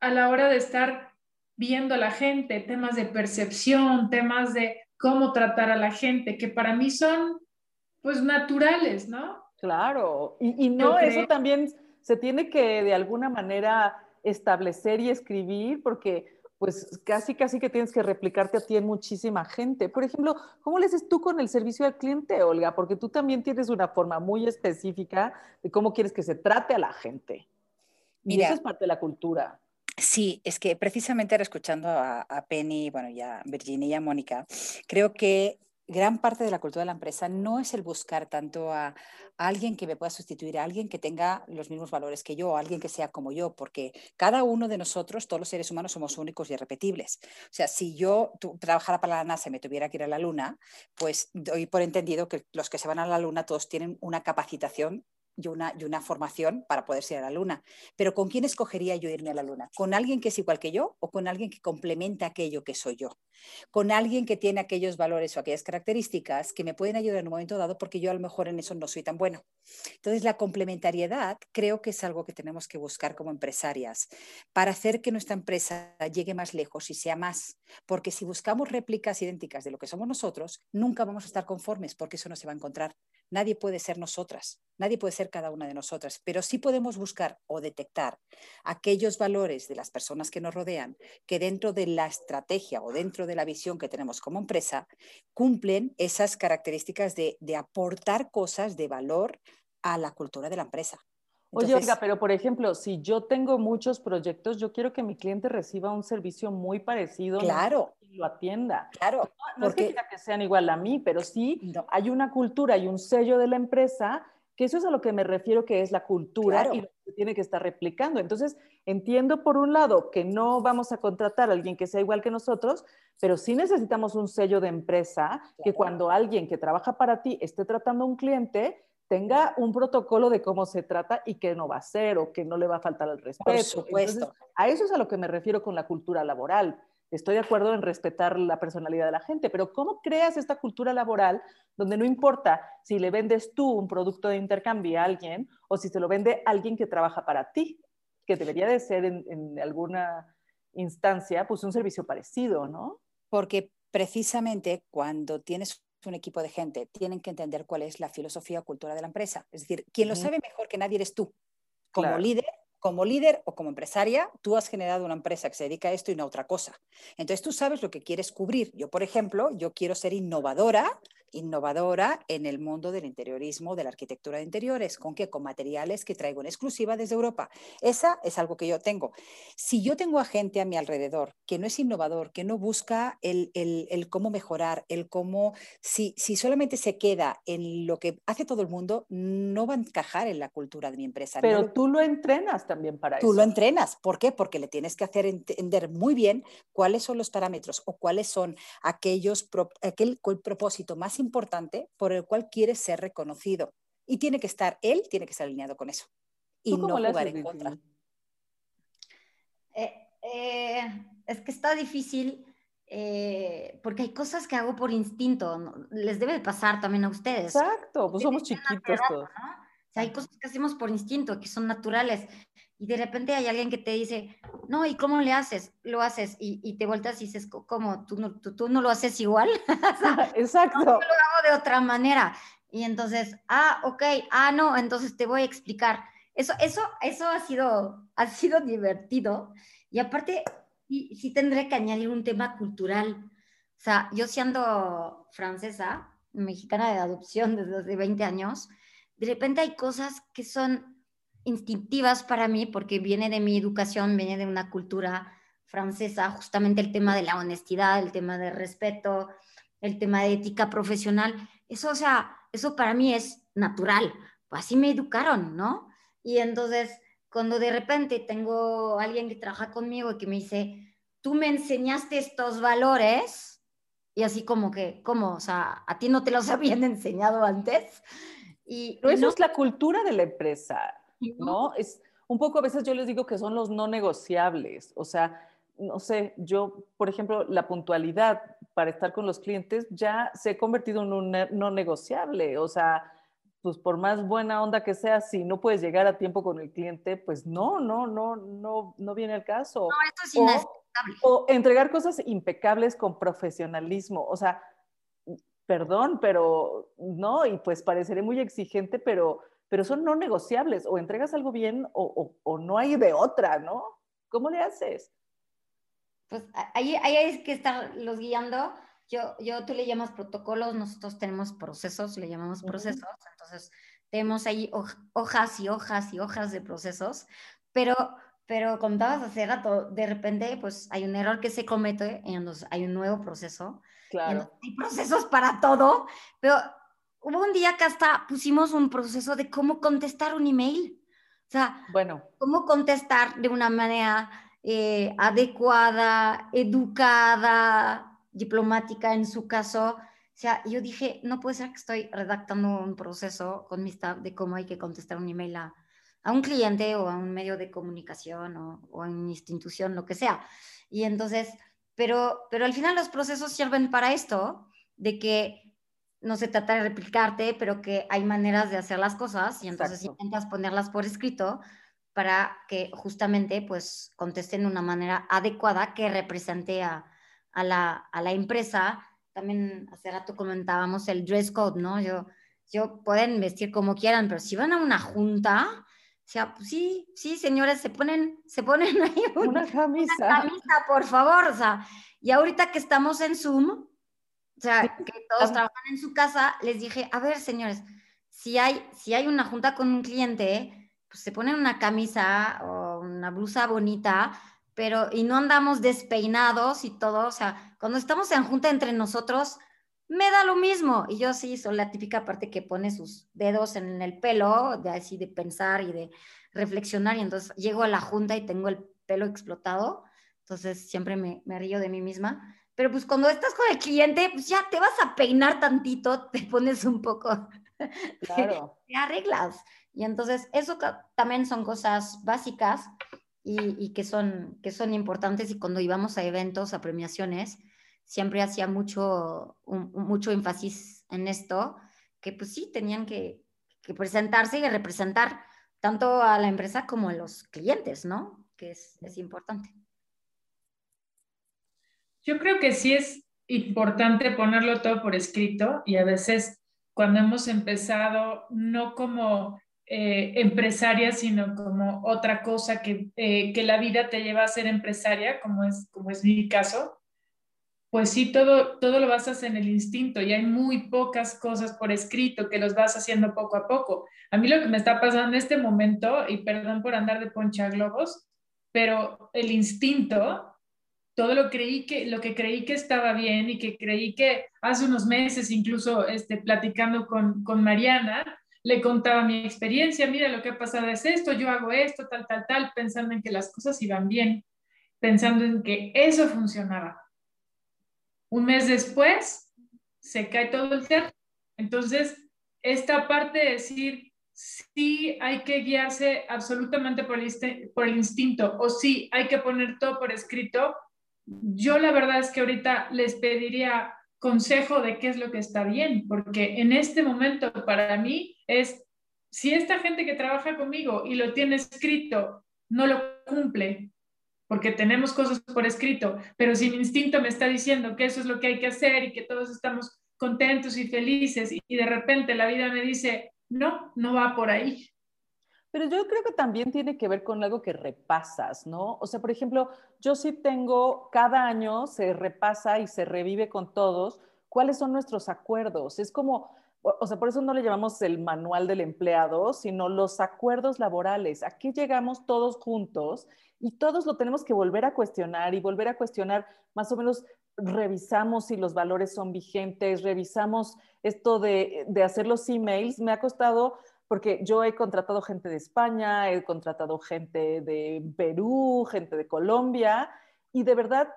a la hora de estar viendo a la gente, temas de percepción, temas de cómo tratar a la gente, que para mí son pues naturales, ¿no? Claro, y, y no, eso también se tiene que de alguna manera establecer y escribir, porque pues casi, casi que tienes que replicarte a ti en muchísima gente. Por ejemplo, ¿cómo le haces tú con el servicio al cliente, Olga? Porque tú también tienes una forma muy específica de cómo quieres que se trate a la gente. Mira, y eso es parte de la cultura. Sí, es que precisamente ahora escuchando a, a Penny, bueno, ya Virginia y a Mónica, creo que gran parte de la cultura de la empresa no es el buscar tanto a, alguien que me pueda sustituir, a alguien que tenga los mismos valores que yo, a alguien que sea como yo, porque cada uno de nosotros, todos los seres humanos, somos únicos y irrepetibles. O sea, si yo trabajara para la NASA y me tuviera que ir a la Luna, pues doy por entendido que los que se van a la Luna todos tienen una capacitación y una, y una formación para poder ir a la luna. Pero ¿con quién escogería yo irme a la luna? ¿Con alguien que es igual que yo o con alguien que complementa aquello que soy yo? Con alguien que tiene aquellos valores o aquellas características que me pueden ayudar en un momento dado porque yo a lo mejor en eso no soy tan bueno. Entonces, la complementariedad creo que es algo que tenemos que buscar como empresarias para hacer que nuestra empresa llegue más lejos y sea más. Porque si buscamos réplicas idénticas de lo que somos nosotros, nunca vamos a estar conformes porque eso no se va a encontrar. Nadie puede ser nosotras, nadie puede ser cada una de nosotras, pero sí podemos buscar o detectar aquellos valores de las personas que nos rodean que dentro de la estrategia o dentro de la visión que tenemos como empresa cumplen esas características de, aportar cosas de valor a la cultura de la empresa. Oye, Olga, pero por ejemplo, si yo tengo muchos proyectos, yo quiero que mi cliente reciba un servicio muy parecido. Claro. Y lo atienda. Claro. No, porque... es que, sean igual a mí, pero sí hay una cultura y un sello de la empresa que eso es a lo que me refiero que es la cultura y lo que tiene que estar replicando. Entonces, entiendo por un lado que no vamos a contratar a alguien que sea igual que nosotros, pero sí necesitamos un sello de empresa que cuando alguien que trabaja para ti esté tratando a un cliente, tenga un protocolo de cómo se trata y qué no va a hacer o que no le va a faltar el respeto. Por supuesto. a eso es a lo que me refiero con la cultura laboral. Estoy de acuerdo en respetar la personalidad de la gente, pero ¿cómo creas esta cultura laboral donde no importa si le vendes tú un producto de intercambio a alguien o si se lo vende alguien que trabaja para ti, que debería de ser en, en alguna instancia pues un servicio parecido, ¿no? Porque precisamente cuando tienes un equipo de gente, tienen que entender cuál es la filosofía o cultura de la empresa. Es decir, quien lo sabe mejor que nadie eres tú. Como líder, como líder o como empresaria, tú has generado una empresa que se dedica a esto y no a otra cosa. Entonces tú sabes lo que quieres cubrir. Yo, por ejemplo, yo quiero ser innovadora innovadora en el mundo del interiorismo, de la arquitectura de interiores. ¿Con qué? Con materiales que traigo en exclusiva desde Europa. Esa es algo que yo tengo. Si yo tengo a gente a mi alrededor que no es innovador, que no busca el, el, cómo mejorar, el cómo, si, si solamente se queda en lo que hace todo el mundo, no va a encajar en la cultura de mi empresa. Pero tú lo entrenas también para eso. Tú lo entrenas. ¿Por qué? Porque le tienes que hacer entender muy bien cuáles son los parámetros o cuáles son aquellos, aquel propósito más importante por el cual quiere ser reconocido. Y tiene que estar, él tiene que estar alineado con eso. Y no jugar en contra. Eh, eh, es que está difícil eh, porque hay cosas que hago por instinto. Les debe pasar también a ustedes. Exacto, pues somos chiquitos todos. hay cosas que hacemos por instinto, que son naturales y de repente hay alguien que te dice, no, ¿y cómo le haces? Lo haces y, te vueltas y dices, ¿cómo? ¿Tú no, tú, no lo haces igual? Exacto. yo lo hago de otra manera. Y entonces, ah, ok, ah, no, entonces te voy a explicar. Eso, eso, eso ha, sido, ha sido divertido. Y aparte, sí, sí tendré que añadir un tema cultural. O sea, yo siendo francesa, mexicana de adopción desde hace 20 años, de repente hay cosas que son instintivas para mí porque viene de mi educación, viene de una cultura francesa, justamente el tema de la honestidad, el tema del respeto, el tema de ética profesional. Eso, o sea, eso para mí es natural. Así me educaron, ¿no? Y entonces, cuando de repente tengo alguien que trabaja conmigo y que me dice, tú me enseñaste estos valores, y así como que, ¿cómo? O sea, a ti no te los habían enseñado antes. Y, Pero eso es la cultura de la empresa. ¿No? Es un poco a veces yo les digo que son los no negociables, o sea, no sé, yo, por ejemplo, la puntualidad para estar con los clientes ya se ha convertido en un no negociable, o sea, pues por más buena onda que sea, si no puedes llegar a tiempo con el cliente, pues no, no, no, no, no viene el caso. No, esto es inaceptable. O, entregar cosas impecables con profesionalismo, o sea, perdón, pero no, y pues pareceré muy exigente, pero pero son no negociables, o entregas algo bien o, o, no hay de otra, ¿no? ¿Cómo le haces? Pues ahí, ahí hay que estar los guiando. Yo, yo, tú le llamas protocolos, nosotros tenemos procesos, le llamamos procesos, entonces tenemos ahí hojas y hojas y hojas de procesos, pero, pero contabas hace rato, de repente pues hay un error que se comete y entonces hay un nuevo proceso. Claro. hay procesos para todo, pero hubo un día que hasta pusimos un proceso de cómo contestar un email. O sea, bueno. cómo contestar de una manera eh, adecuada, educada, diplomática en su caso. O sea, yo dije, no puede ser que estoy redactando un proceso con mi staff de cómo hay que contestar un email a, a un cliente o a un medio de comunicación o, o, a una institución, lo que sea. Y entonces, pero, pero al final los procesos sirven para esto, de que no se trata de replicarte, pero que hay maneras de hacer las cosas y entonces intentas ponerlas por escrito para que justamente pues contesten de una manera adecuada que represente a, la, empresa. También hace rato comentábamos el dress code, ¿no? Yo, yo pueden vestir como quieran, pero si van a una junta, o sea, pues sí, sí, señores, se ponen, se ponen ahí una camisa. Una camisa, por favor, o sea, y ahorita que estamos en Zoom, o sea, que todos trabajan en su casa, les dije, a ver, señores, si hay, si hay una junta con un cliente, pues se ponen una camisa o una blusa bonita, pero y no andamos despeinados y todo, o sea, cuando estamos en junta entre nosotros, me da lo mismo. Y yo sí soy la típica parte que pone sus dedos en el pelo, de así de pensar y de reflexionar. Y entonces llego a la junta y tengo el pelo explotado. Entonces siempre me, me río de mí misma. Pero pues cuando estás con el cliente, pues ya te vas a peinar tantito, te pones un poco, claro. te arreglas. Y entonces eso también son cosas básicas y, y, que, son, que son importantes. Y cuando íbamos a eventos, a premiaciones, siempre hacía mucho, mucho énfasis en esto, que pues sí, tenían que, presentarse y representar tanto a la empresa como a los clientes, ¿no? Que es, es importante. Yo creo que sí es importante ponerlo todo por escrito y a veces cuando hemos empezado, no como eh, empresaria, sino como otra cosa que, eh, que, la vida te lleva a ser empresaria, como es, como es mi caso, pues sí, todo, todo lo basas en el instinto y hay muy pocas cosas por escrito que los vas haciendo poco a poco. A mí lo que me está pasando en este momento, y perdón por andar de poncha globos, pero el instinto, todo lo, creí que, lo que creí que estaba bien y que creí que hace unos meses, incluso este, platicando con, con Mariana, le contaba mi experiencia, mira lo que ha pasado es esto, yo hago esto, tal, tal, tal, pensando en que las cosas iban bien, pensando en que eso funcionaba un mes después, se cae todo el teatro. Entonces, esta parte de decir, sí hay que guiarse absolutamente por el, por el instinto o sí hay que poner todo por escrito, yo la verdad es que ahorita les pediría consejo de qué es lo que está bien, porque en este momento para mí es, si esta gente que trabaja conmigo y lo tiene escrito no lo cumple, porque tenemos cosas por escrito, pero si mi instinto me está diciendo que eso es lo que hay que hacer y que todos estamos contentos y felices y de repente la vida me dice, no, no va por ahí. Pero yo creo que también tiene que ver con algo que repasas, ¿no? O sea, por ejemplo, yo sí tengo, cada año se repasa y se revive con todos cuáles son nuestros acuerdos. Es como, o sea, por eso no le llamamos el manual del empleado, sino los acuerdos laborales. Aquí llegamos todos juntos y todos lo tenemos que volver a cuestionar y volver a cuestionar, más o menos revisamos si los valores son vigentes, revisamos esto de, hacer los emails. Me ha costado, porque yo he contratado gente de España, he contratado gente de Perú, gente de Colombia, y de verdad,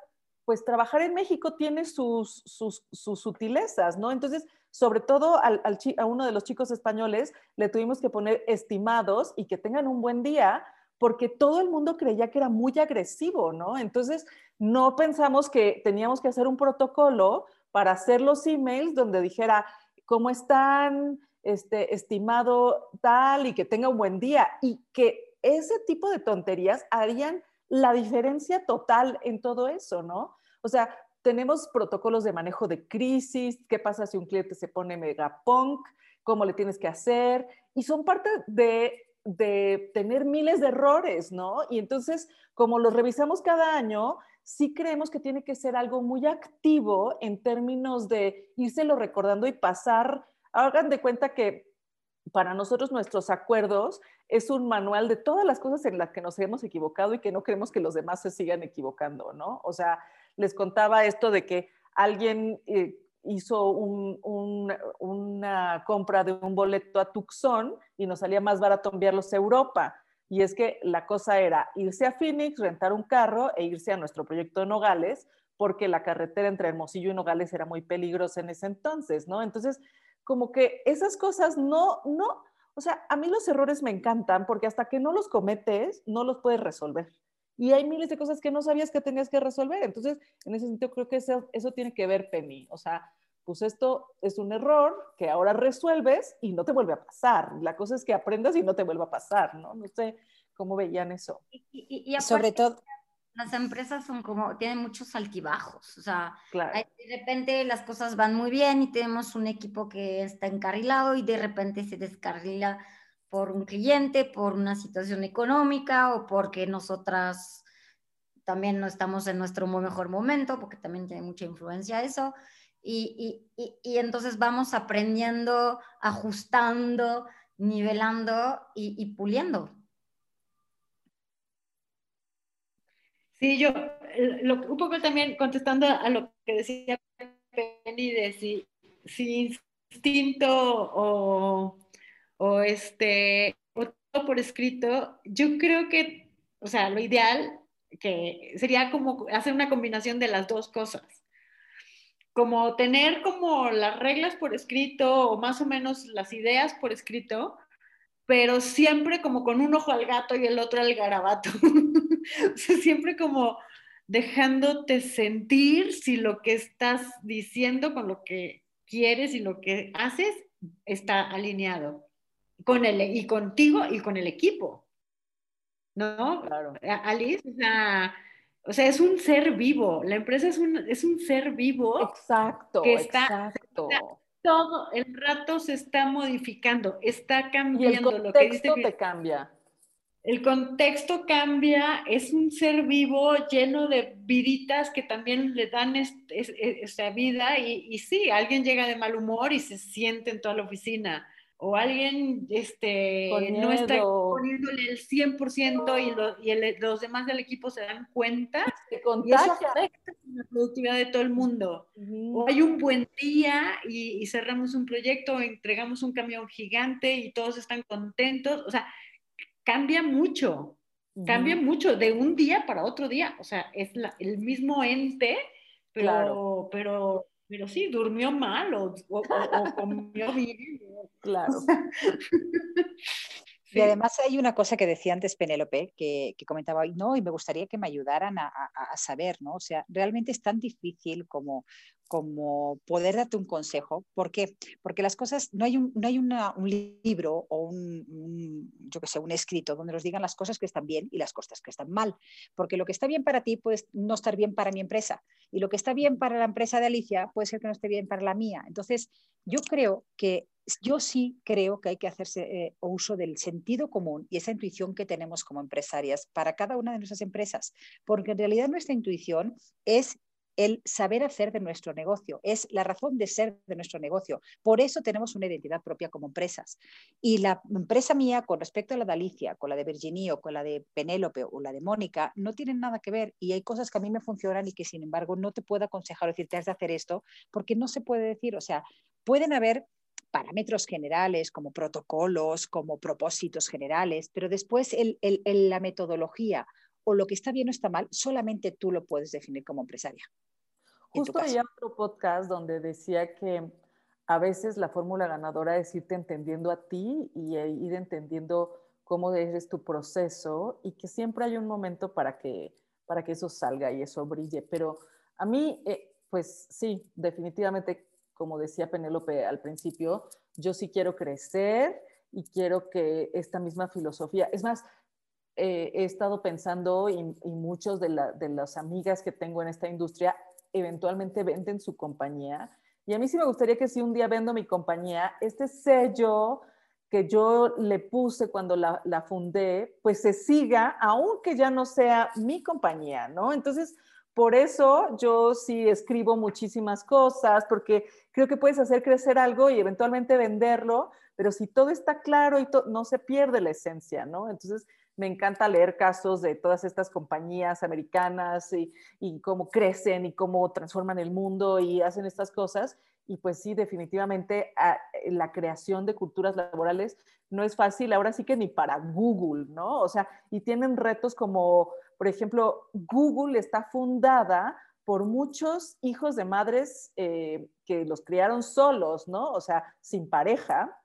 pues trabajar en México tiene sus, sutilezas, ¿no? Entonces, sobre todo a uno de los chicos españoles le tuvimos que poner estimados y que tengan un buen día, porque todo el mundo creía que era muy agresivo, ¿no? Entonces, no pensamos que teníamos que hacer un protocolo para hacer los emails donde dijera, ¿cómo están? Este, estimado tal y que tenga un buen día y que ese tipo de tonterías harían la diferencia total en todo eso, ¿no? O sea, tenemos protocolos de manejo de crisis, qué pasa si un cliente se pone mega punk, cómo le tienes que hacer, y son parte de de tener miles de errores, ¿no? Y entonces, como los revisamos cada año, sí creemos que tiene que ser algo muy activo en términos de írselo recordando y pasar. Hagan de cuenta que para nosotros nuestros acuerdos es un manual de todas las cosas en las que nos hemos equivocado y que no queremos que los demás se sigan equivocando, ¿no? O sea, les contaba esto de que alguien eh, hizo una compra de un boleto a Tucson y nos salía más barato enviarlos a Europa. Y es que la cosa era irse a Phoenix, rentar un carro e irse a nuestro proyecto de Nogales, porque la carretera entre Hermosillo y Nogales era muy peligrosa en ese entonces, ¿no? Entonces, como que esas cosas no, no, o sea, a mí los errores me encantan porque hasta que no los cometes, no los puedes resolver y hay miles de cosas que no sabías que tenías que resolver. Entonces, en ese sentido, creo que eso, eso tiene que ver, Penny. O sea, pues esto es un error que ahora resuelves y no te vuelve a pasar. La cosa es que aprendas y no te vuelva a pasar, ¿no? No sé cómo veían eso. Y, sobre todo las empresas son como, tienen muchos altibajos, o sea, de repente las cosas van muy bien y tenemos un equipo que está encarrilado y de repente se descarrila por un cliente, por una situación económica o porque nosotras también no estamos en nuestro mejor momento, porque también tiene mucha influencia eso. Y, y, y, entonces vamos aprendiendo, ajustando, nivelando y, puliendo. Sí, yo un poco también contestando a lo que decía Penny de si instinto o, o este, o todo por escrito, yo creo que, o sea, lo ideal que sería como hacer una combinación de las dos cosas. Como tener como las reglas por escrito o más o menos las ideas por escrito, pero siempre como con un ojo al gato y el otro al garabato. o sea, siempre como dejándote sentir si lo que estás diciendo con lo que quieres y lo que haces está alineado con el, y contigo y con el equipo. ¿No? Claro. Alice, o sea, o sea, es un ser vivo. La empresa es un, es un ser vivo. Exacto, que está, exacto. Todo el rato se está modificando, está cambiando. lo que dice te cambia. El contexto cambia, es un ser vivo lleno de viditas que también le dan esta vida y, y sí, alguien llega de mal humor y se siente en toda la oficina o alguien este, no está poniéndole el 100% y, y los demás del equipo se dan cuenta y eso afecta la productividad de todo el mundo. O hay un buen día y, cerramos un proyecto, o entregamos un camión gigante y todos están contentos. O sea, cambia mucho, cambia mucho de un día para otro día. O sea, es el mismo ente, pero, pero pero sí, durmió mal o, comió bien. Claro. Y además hay una cosa que decía antes Penélope, que, comentaba hoy, no, y me gustaría que me ayudaran a, saber, ¿no? O sea, realmente es tan difícil como, como poder darte un consejo. ¿Por qué? Porque las cosas, no hay un, no hay un libro o un, yo que sé, un escrito donde nos digan las cosas que están bien y las cosas que están mal. Porque lo que está bien para ti puede no estar bien para mi empresa. Y lo que está bien para la empresa de Alicia puede ser que no esté bien para la mía. Entonces, yo creo que yo sí creo que hay que hacerse eh, uso del sentido común y esa intuición que tenemos como empresarias para cada una de nuestras empresas, porque en realidad nuestra intuición es el saber hacer de nuestro negocio, es la razón de ser de nuestro negocio. Por eso tenemos una identidad propia como empresas. Y la empresa mía con respecto a la de Alicia, con la de Virginie o con la de Penélope o la de Mónica, no tienen nada que ver y hay cosas que a mí me funcionan y que sin embargo no te puedo aconsejar o decir, te has de hacer esto, porque no se puede decir, o sea, pueden haber parámetros generales, como protocolos, como propósitos generales, pero después la metodología o lo que está bien o está mal, solamente tú lo puedes definir como empresaria. Justo había otro podcast donde decía que a veces la fórmula ganadora es irte entendiendo a ti y e ir entendiendo cómo eres tu proceso y que siempre hay un momento para que, para que eso salga y eso brille. Pero a mí, eh, pues sí, definitivamente, como decía Penélope al principio, yo sí quiero crecer y quiero que esta misma filosofía, es más, eh, he estado pensando y, y muchos de, la, de las amigas que tengo en esta industria eventualmente venden su compañía. Y a mí sí me gustaría que si un día vendo mi compañía, este sello que yo le puse cuando la, la fundé, pues se siga, aunque ya no sea mi compañía, ¿no? Entonces, por eso yo sí escribo muchísimas cosas, porque creo que puedes hacer crecer algo y eventualmente venderlo, pero si todo está claro y no se pierde la esencia, ¿no? Entonces, me encanta leer casos de todas estas compañías americanas y, cómo crecen y cómo transforman el mundo y hacen estas cosas. Y pues sí, definitivamente ah, la creación de culturas laborales no es fácil, ahora sí que ni para Google, ¿no? O sea, y tienen retos como, por ejemplo, Google está fundada por muchos hijos de madres eh, que los criaron solos, ¿no? O sea, sin pareja.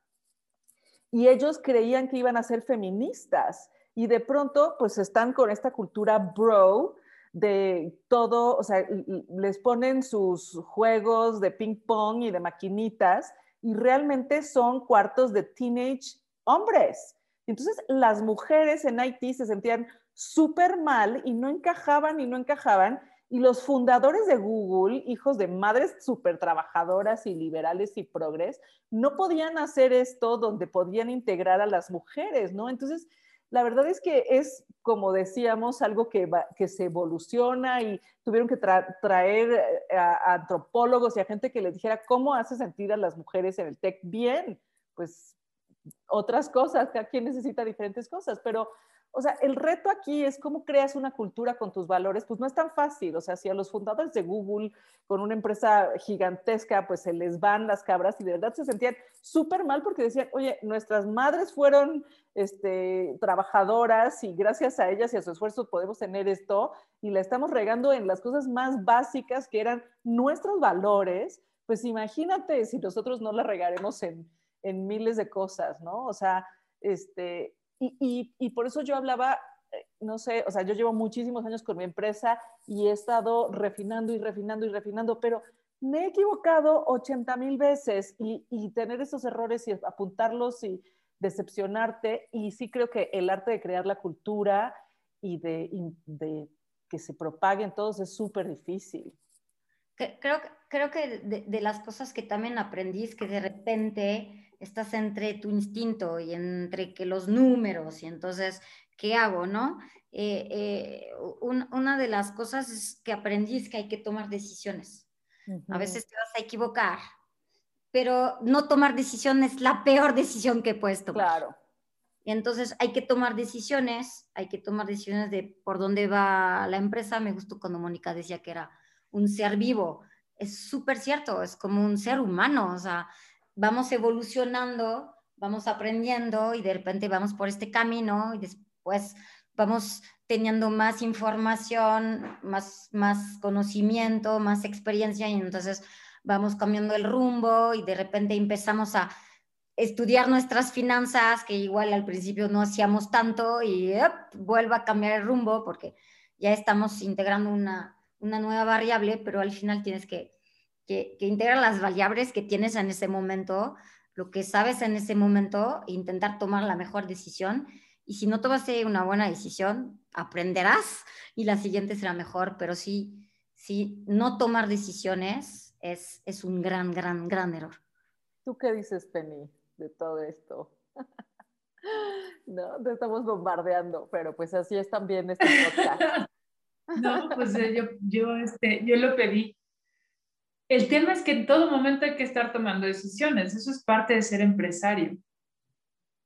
Y ellos creían que iban a ser feministas y de pronto pues están con esta cultura bro de todo, o sea, les ponen sus juegos de ping pong y de maquinitas y realmente son cuartos de teenage hombres. Entonces las mujeres en Haití se sentían súper mal y no encajaban y no encajaban. Y los fundadores de Google, hijos de madres súper trabajadoras y liberales y progres, no podían hacer esto donde podían integrar a las mujeres, ¿no? Entonces, la verdad es que es, como decíamos, algo que, se evoluciona y tuvieron que traer eh, a, antropólogos y a gente que les dijera cómo hace sentir a las mujeres en el TEC bien. Pues otras cosas, cada quien necesita diferentes cosas, pero o sea, el reto aquí es cómo creas una cultura con tus valores, pues no es tan fácil, o sea, si a los fundadores de Google, con una empresa gigantesca, pues se les van las cabras y de verdad se sentían súper mal porque decían, oye, nuestras madres fueron este, trabajadoras y gracias a ellas y a su esfuerzo podemos tener esto y la estamos regando en las cosas más básicas que eran nuestros valores, pues imagínate si nosotros no la regaremos en, en miles de cosas, ¿no? O sea, este, y, por eso yo hablaba, eh, no sé, o sea, yo llevo muchísimos años con mi empresa y he estado refinando y refinando y refinando, pero me he equivocado 80 mil veces y, tener esos errores y apuntarlos y decepcionarte. Y sí creo que el arte de crear la cultura y de, de que se propaguen todos es súper difícil. Creo, creo que de, de, las cosas que también aprendí es que de repente estás entre tu instinto y entre que los números y entonces, ¿qué hago, no? Eh, eh, una de las cosas que aprendí es que hay que tomar decisiones. A veces te vas a equivocar, pero no tomar decisiones es la peor decisión que puedes tomar. Claro. Y entonces hay que tomar decisiones, hay que tomar decisiones de por dónde va la empresa. Me gustó cuando Mónica decía que era un ser vivo. Es súper cierto, es como un ser humano, o sea, vamos evolucionando, vamos aprendiendo y de repente vamos por este camino y después vamos teniendo más información, más, más conocimiento, más experiencia y entonces vamos cambiando el rumbo y de repente empezamos a estudiar nuestras finanzas, que igual al principio no hacíamos tanto y vuelva a cambiar el rumbo porque ya estamos integrando una, una nueva variable, pero al final tienes que que, integra las variables que tienes en ese momento, lo que sabes en ese momento, e intentar tomar la mejor decisión. Y si no tomaste una buena decisión, aprenderás y la siguiente será mejor, pero sí, sí no tomar decisiones es, es un gran, gran, gran error. ¿Tú qué dices, Penny, de todo esto? no, te estamos bombardeando, pero pues así es también este podcast. no, pues eh, yo, yo, este, yo lo pedí el tema es que en todo momento hay que estar tomando decisiones, eso es parte de ser empresario.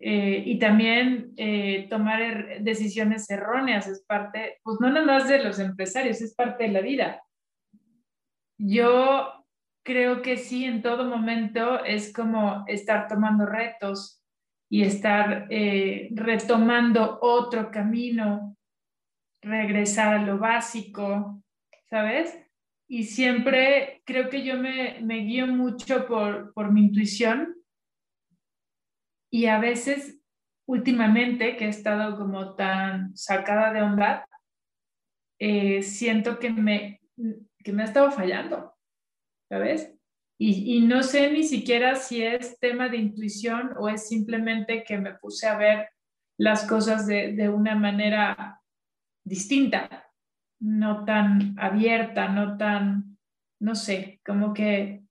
Eh, y también eh, tomar er, decisiones erróneas es parte, pues no nada más de los empresarios, es parte de la vida. Yo creo que sí, en todo momento es como estar tomando retos y estar eh, retomando otro camino, regresar a lo básico, ¿sabes? Y siempre creo que yo me, me guío mucho por, por, mi intuición y a veces últimamente que he estado como tan sacada de onda, eh, siento que me, que me ha estado fallando, ¿sabes? Y, y, no sé ni siquiera si es tema de intuición o es simplemente que me puse a ver las cosas de, de una manera distinta, no tan abierta, no tan, no sé, como que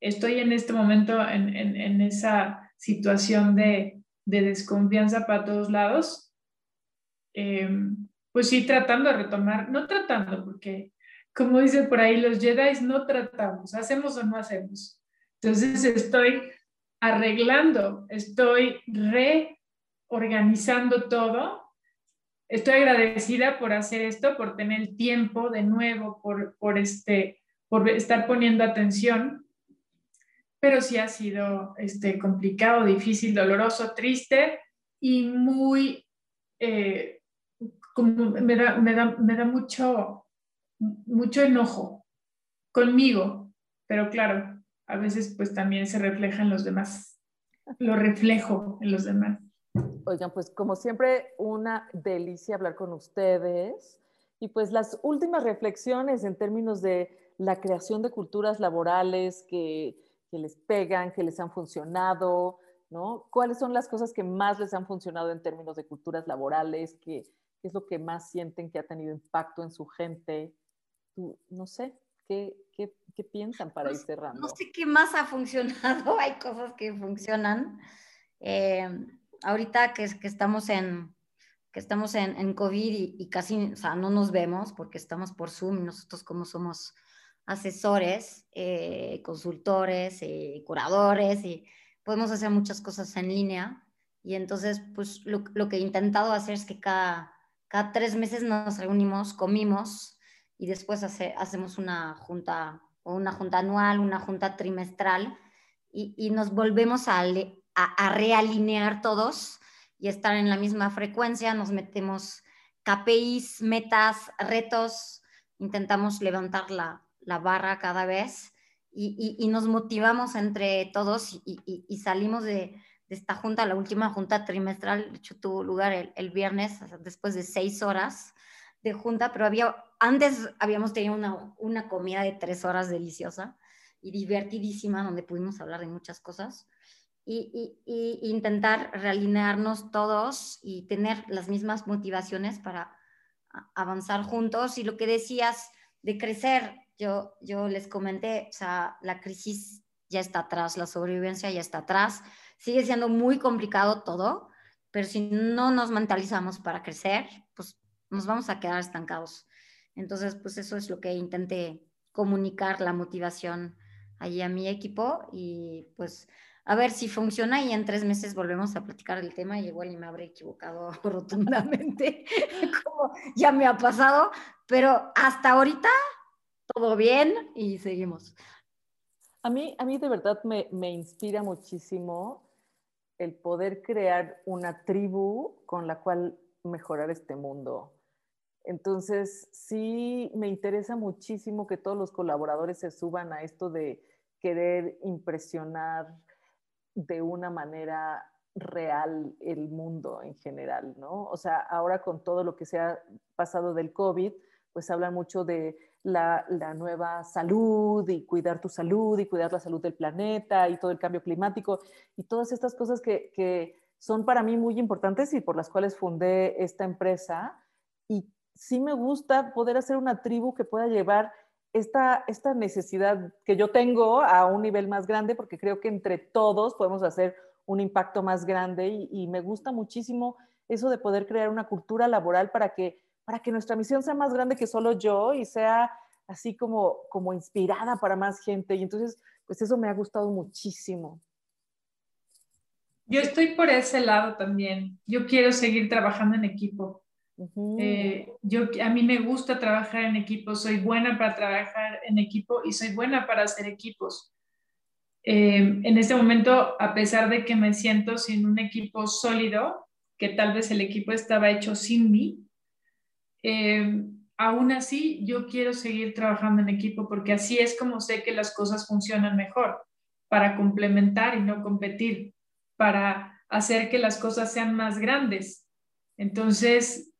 estoy en este momento en, esa situación de, desconfianza para todos lados. Em, pues sí, tratando de retomar, no tratando, porque como dice por ahí, los Jedi no tratamos, hacemos o no hacemos. Entonces estoy arreglando, estoy reorganizando todo estoy agradecida por hacer esto, por tener el tiempo de nuevo, por, este, por estar poniendo atención, pero sí ha sido este, complicado, difícil, doloroso, triste y muy, eh, me da, mucho enojo conmigo, pero claro, a veces pues también se refleja en los demás, lo reflejo en los demás. Oigan, pues como siempre, una delicia hablar con ustedes. Y pues las últimas reflexiones en términos de la creación de culturas laborales que, les pegan, que les han funcionado, ¿no? ¿Cuáles son las cosas que más les han funcionado en términos de culturas laborales? ¿Qué, qué es lo que más sienten que ha tenido impacto en su gente? No sé, ¿qué, qué, qué piensan para ir cerrando? No sé qué más ha funcionado, hay cosas que funcionan. Eh, ahorita que, que estamos en que estamos en, en COVID y, casi, o sea, no nos vemos porque estamos por Zoom y nosotros como somos asesores, eh, consultores, y curadores y podemos hacer muchas cosas en línea. Y entonces, pues lo, lo que he intentado hacer es que cada, cada tres meses nos reunimos, comimos y después hace, hacemos una junta, o una junta anual, una junta trimestral y, y nos volvemos a, a, realinear todos y estar en la misma frecuencia. Nos metemos KPIs, metas, retos, intentamos levantar la, la barra cada vez y, y, y, nos motivamos entre todos y, salimos de, de, esta junta, la última junta trimestral, de hecho tuvo lugar el, el, viernes después de seis horas de junta, pero había, antes habíamos tenido una, una comida de tres horas deliciosa y divertidísima donde pudimos hablar de muchas cosas. Y, y, intentar realinearnos todos y tener las mismas motivaciones para avanzar juntos. Y lo que decías de crecer, yo, yo les comenté, o sea, la crisis ya está atrás, la sobrevivencia ya está atrás, sigue siendo muy complicado todo, pero si no nos mentalizamos para crecer, pues nos vamos a quedar estancados. Entonces, pues eso es lo que intenté comunicar, la motivación allí a mi equipo y pues a ver si funciona y en tres meses volvemos a platicar el tema y igual y me habré equivocado rotundamente, como ya me ha pasado, pero hasta ahorita todo bien y seguimos. A mí, a mí de verdad me, me inspira muchísimo el poder crear una tribu con la cual mejorar este mundo. Entonces, sí me interesa muchísimo que todos los colaboradores se suban a esto de querer impresionar de una manera real el mundo en general, ¿no? O sea, ahora con todo lo que se ha pasado del COVID, pues hablan mucho de la, la, nueva salud y cuidar tu salud y cuidar la salud del planeta y todo el cambio climático y todas estas cosas que, que son para mí muy importantes y por las cuales fundé esta empresa. Y sí me gusta poder hacer una tribu que pueda llevar esta, esta necesidad que yo tengo a un nivel más grande, porque creo que entre todos podemos hacer un impacto más grande y, y me gusta muchísimo eso de poder crear una cultura laboral para que para que nuestra misión sea más grande que solo yo y sea así como, como inspirada para más gente. Y entonces, pues eso me ha gustado muchísimo. Yo estoy por ese lado también. Yo quiero seguir trabajando en equipo. Uh -huh. eh, yo, a mí me gusta trabajar en equipo, soy buena para trabajar en equipo y soy buena para hacer equipos. Eh, en este momento, a pesar de que me siento sin un equipo sólido, que tal vez el equipo estaba hecho sin mí, eh, aún así yo quiero seguir trabajando en equipo porque así es como sé que las cosas funcionan mejor, para complementar y no competir, para hacer que las cosas sean más grandes. Entonces,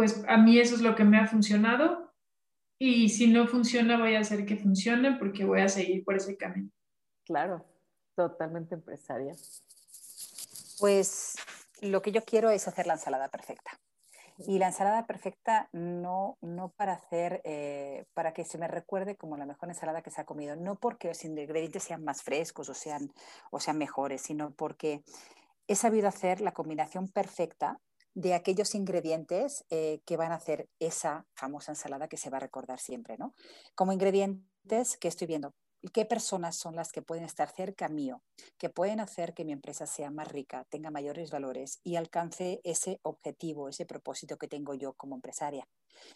pues a mí eso es lo que me ha funcionado y si no funciona voy a hacer que funcione porque voy a seguir por ese camino. Claro, totalmente empresaria. Pues lo que yo quiero es hacer la ensalada perfecta. Y la ensalada perfecta no, no para hacer, eh, para que se me recuerde como la mejor ensalada que se ha comido, no porque los ingredientes sean más frescos o sean, o sean mejores, sino porque he sabido hacer la combinación perfecta de aquellos ingredientes eh, que van a hacer esa famosa ensalada que se va a recordar siempre, ¿no? Como ingredientes que estoy viendo, qué personas son las que pueden estar cerca mío, que pueden hacer que mi empresa sea más rica, tenga mayores valores y alcance ese objetivo, ese propósito que tengo yo como empresaria.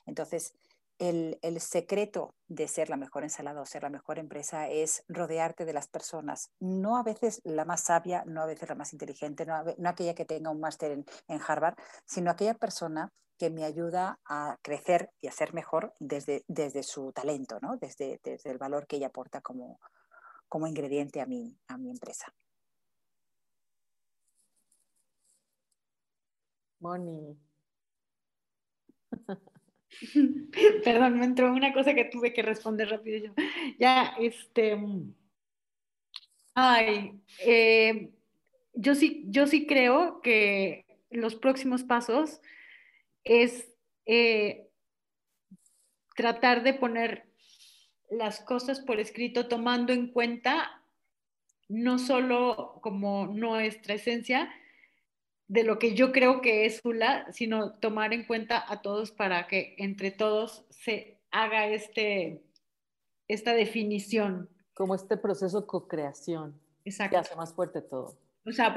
Entonces, el, el, secreto de ser la mejor ensalada o ser la mejor empresa es rodearte de las personas, no a veces la más sabia, no a veces la más inteligente, no, no aquella que tenga un máster en, Harvard, sino aquella persona que me ayuda a crecer y a ser mejor desde, desde su talento, ¿no? desde, desde el valor que ella aporta como, como ingrediente a mi, a mi empresa. Perdón, me entró una cosa que tuve que responder rápido yo. Ya, este. Ay, eh, yo sí, yo sí creo que los próximos pasos es eh, tratar de poner las cosas por escrito tomando en cuenta no solo como nuestra esencia de lo que yo creo que es Hula, sino tomar en cuenta a todos para que entre todos se haga este, esta definición. Como este proceso de co-creación. Exacto. Que hace más fuerte todo. O sea,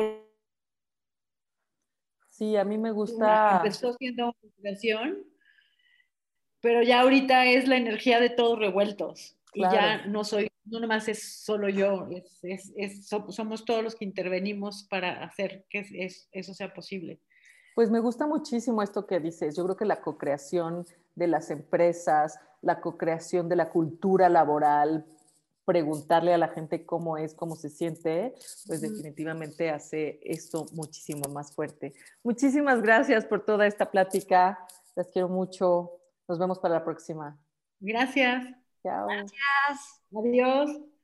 Sí, a mí me gusta. Empezó siendo una inversión, pero ya ahorita es la energía de todos revueltos. Y ya no soy, no nomás es solo yo, es, es, somos todos los que intervenimos para hacer que eso sea posible. Pues me gusta muchísimo esto que dices. Yo creo que la co-creación de las empresas, la co-creación de la cultura laboral, preguntarle a la gente cómo es, cómo se siente, pues definitivamente hace esto muchísimo más fuerte. Muchísimas gracias por toda esta plática. Las quiero mucho. Nos vemos para la próxima. Gracias. Chao. Gracias. Adiós.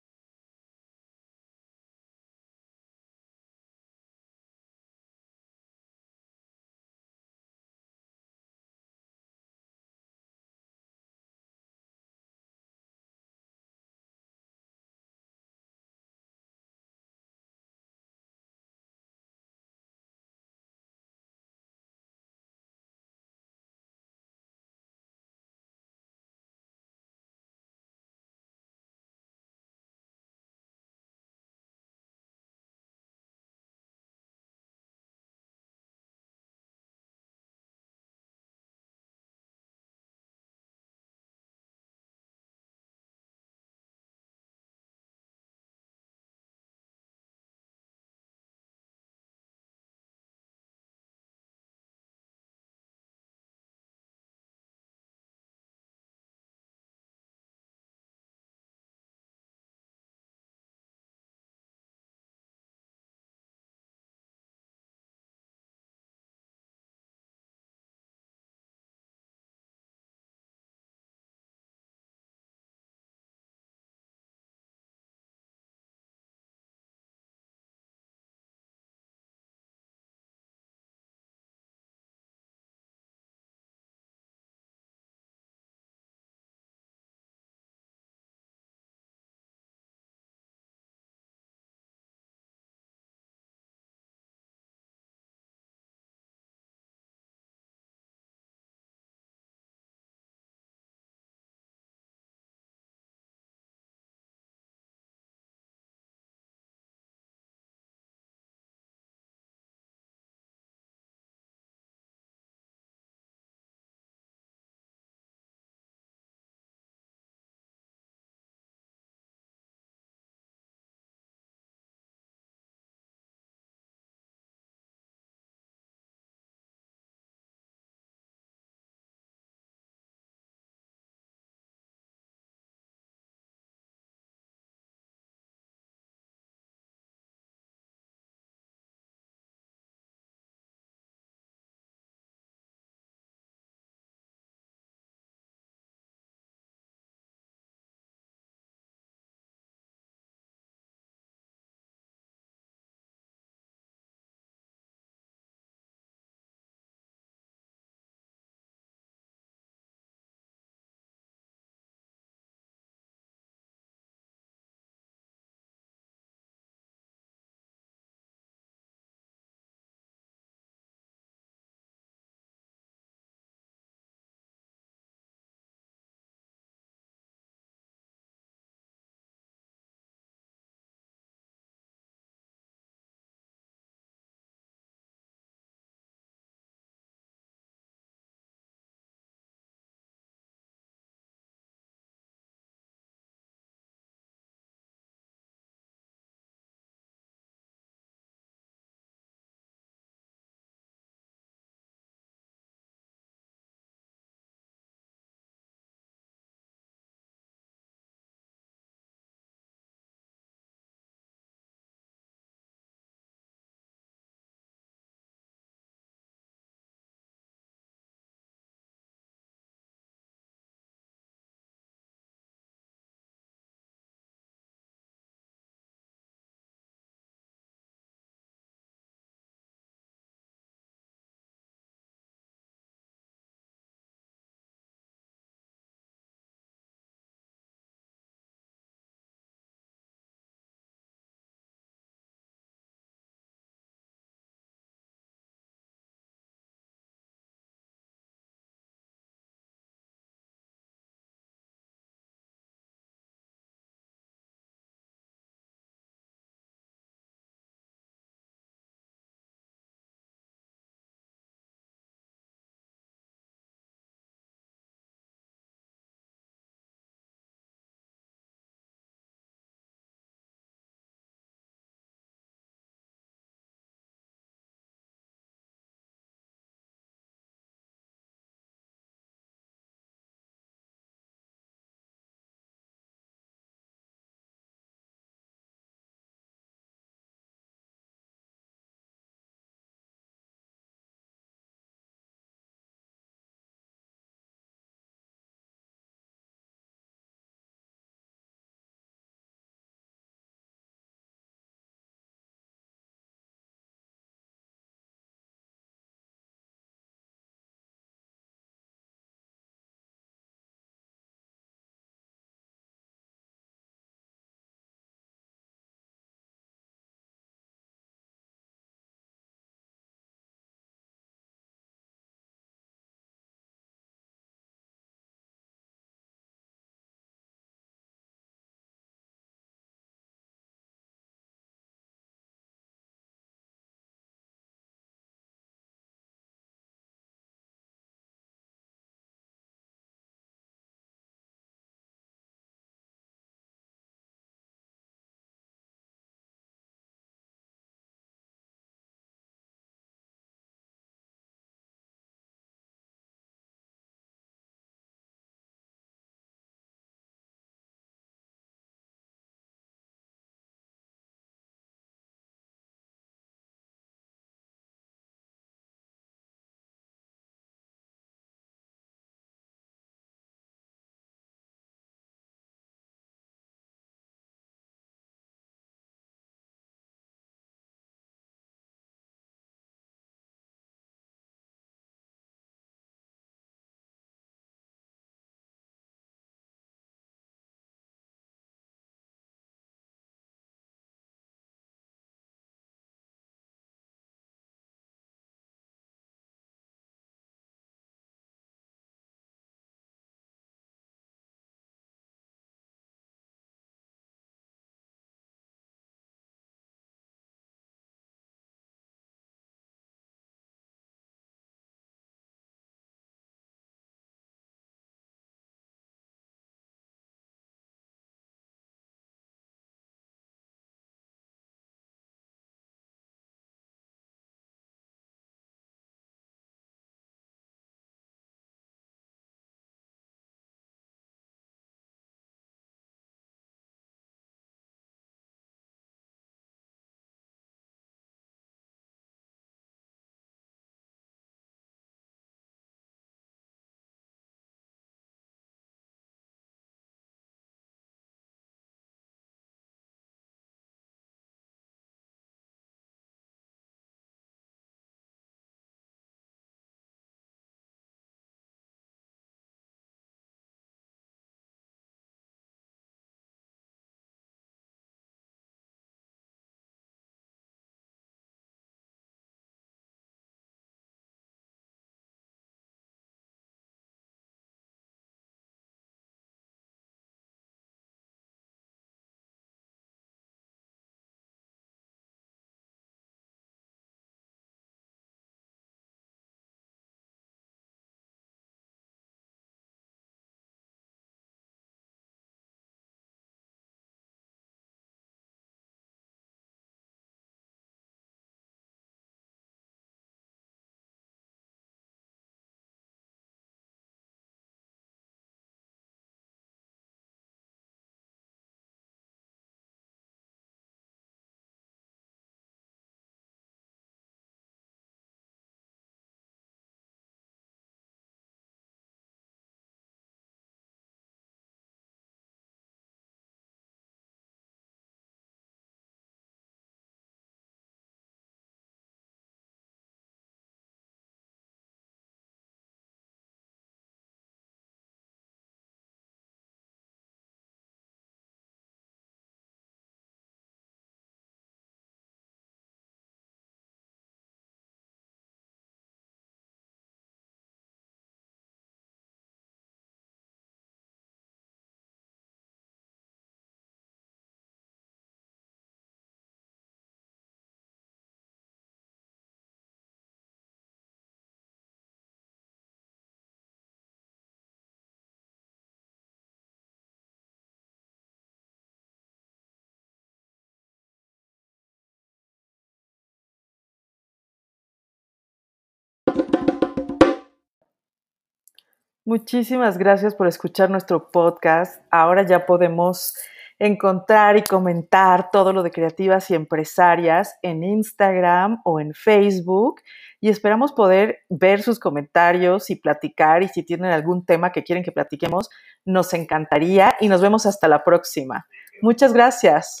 Muchísimas gracias por escuchar nuestro podcast. Ahora ya podemos encontrar y comentar todo lo de creativas y empresarias en Instagram o en Facebook y esperamos poder ver sus comentarios y platicar y si tienen algún tema que quieren que platiquemos, nos encantaría y nos vemos hasta la próxima. Muchas gracias.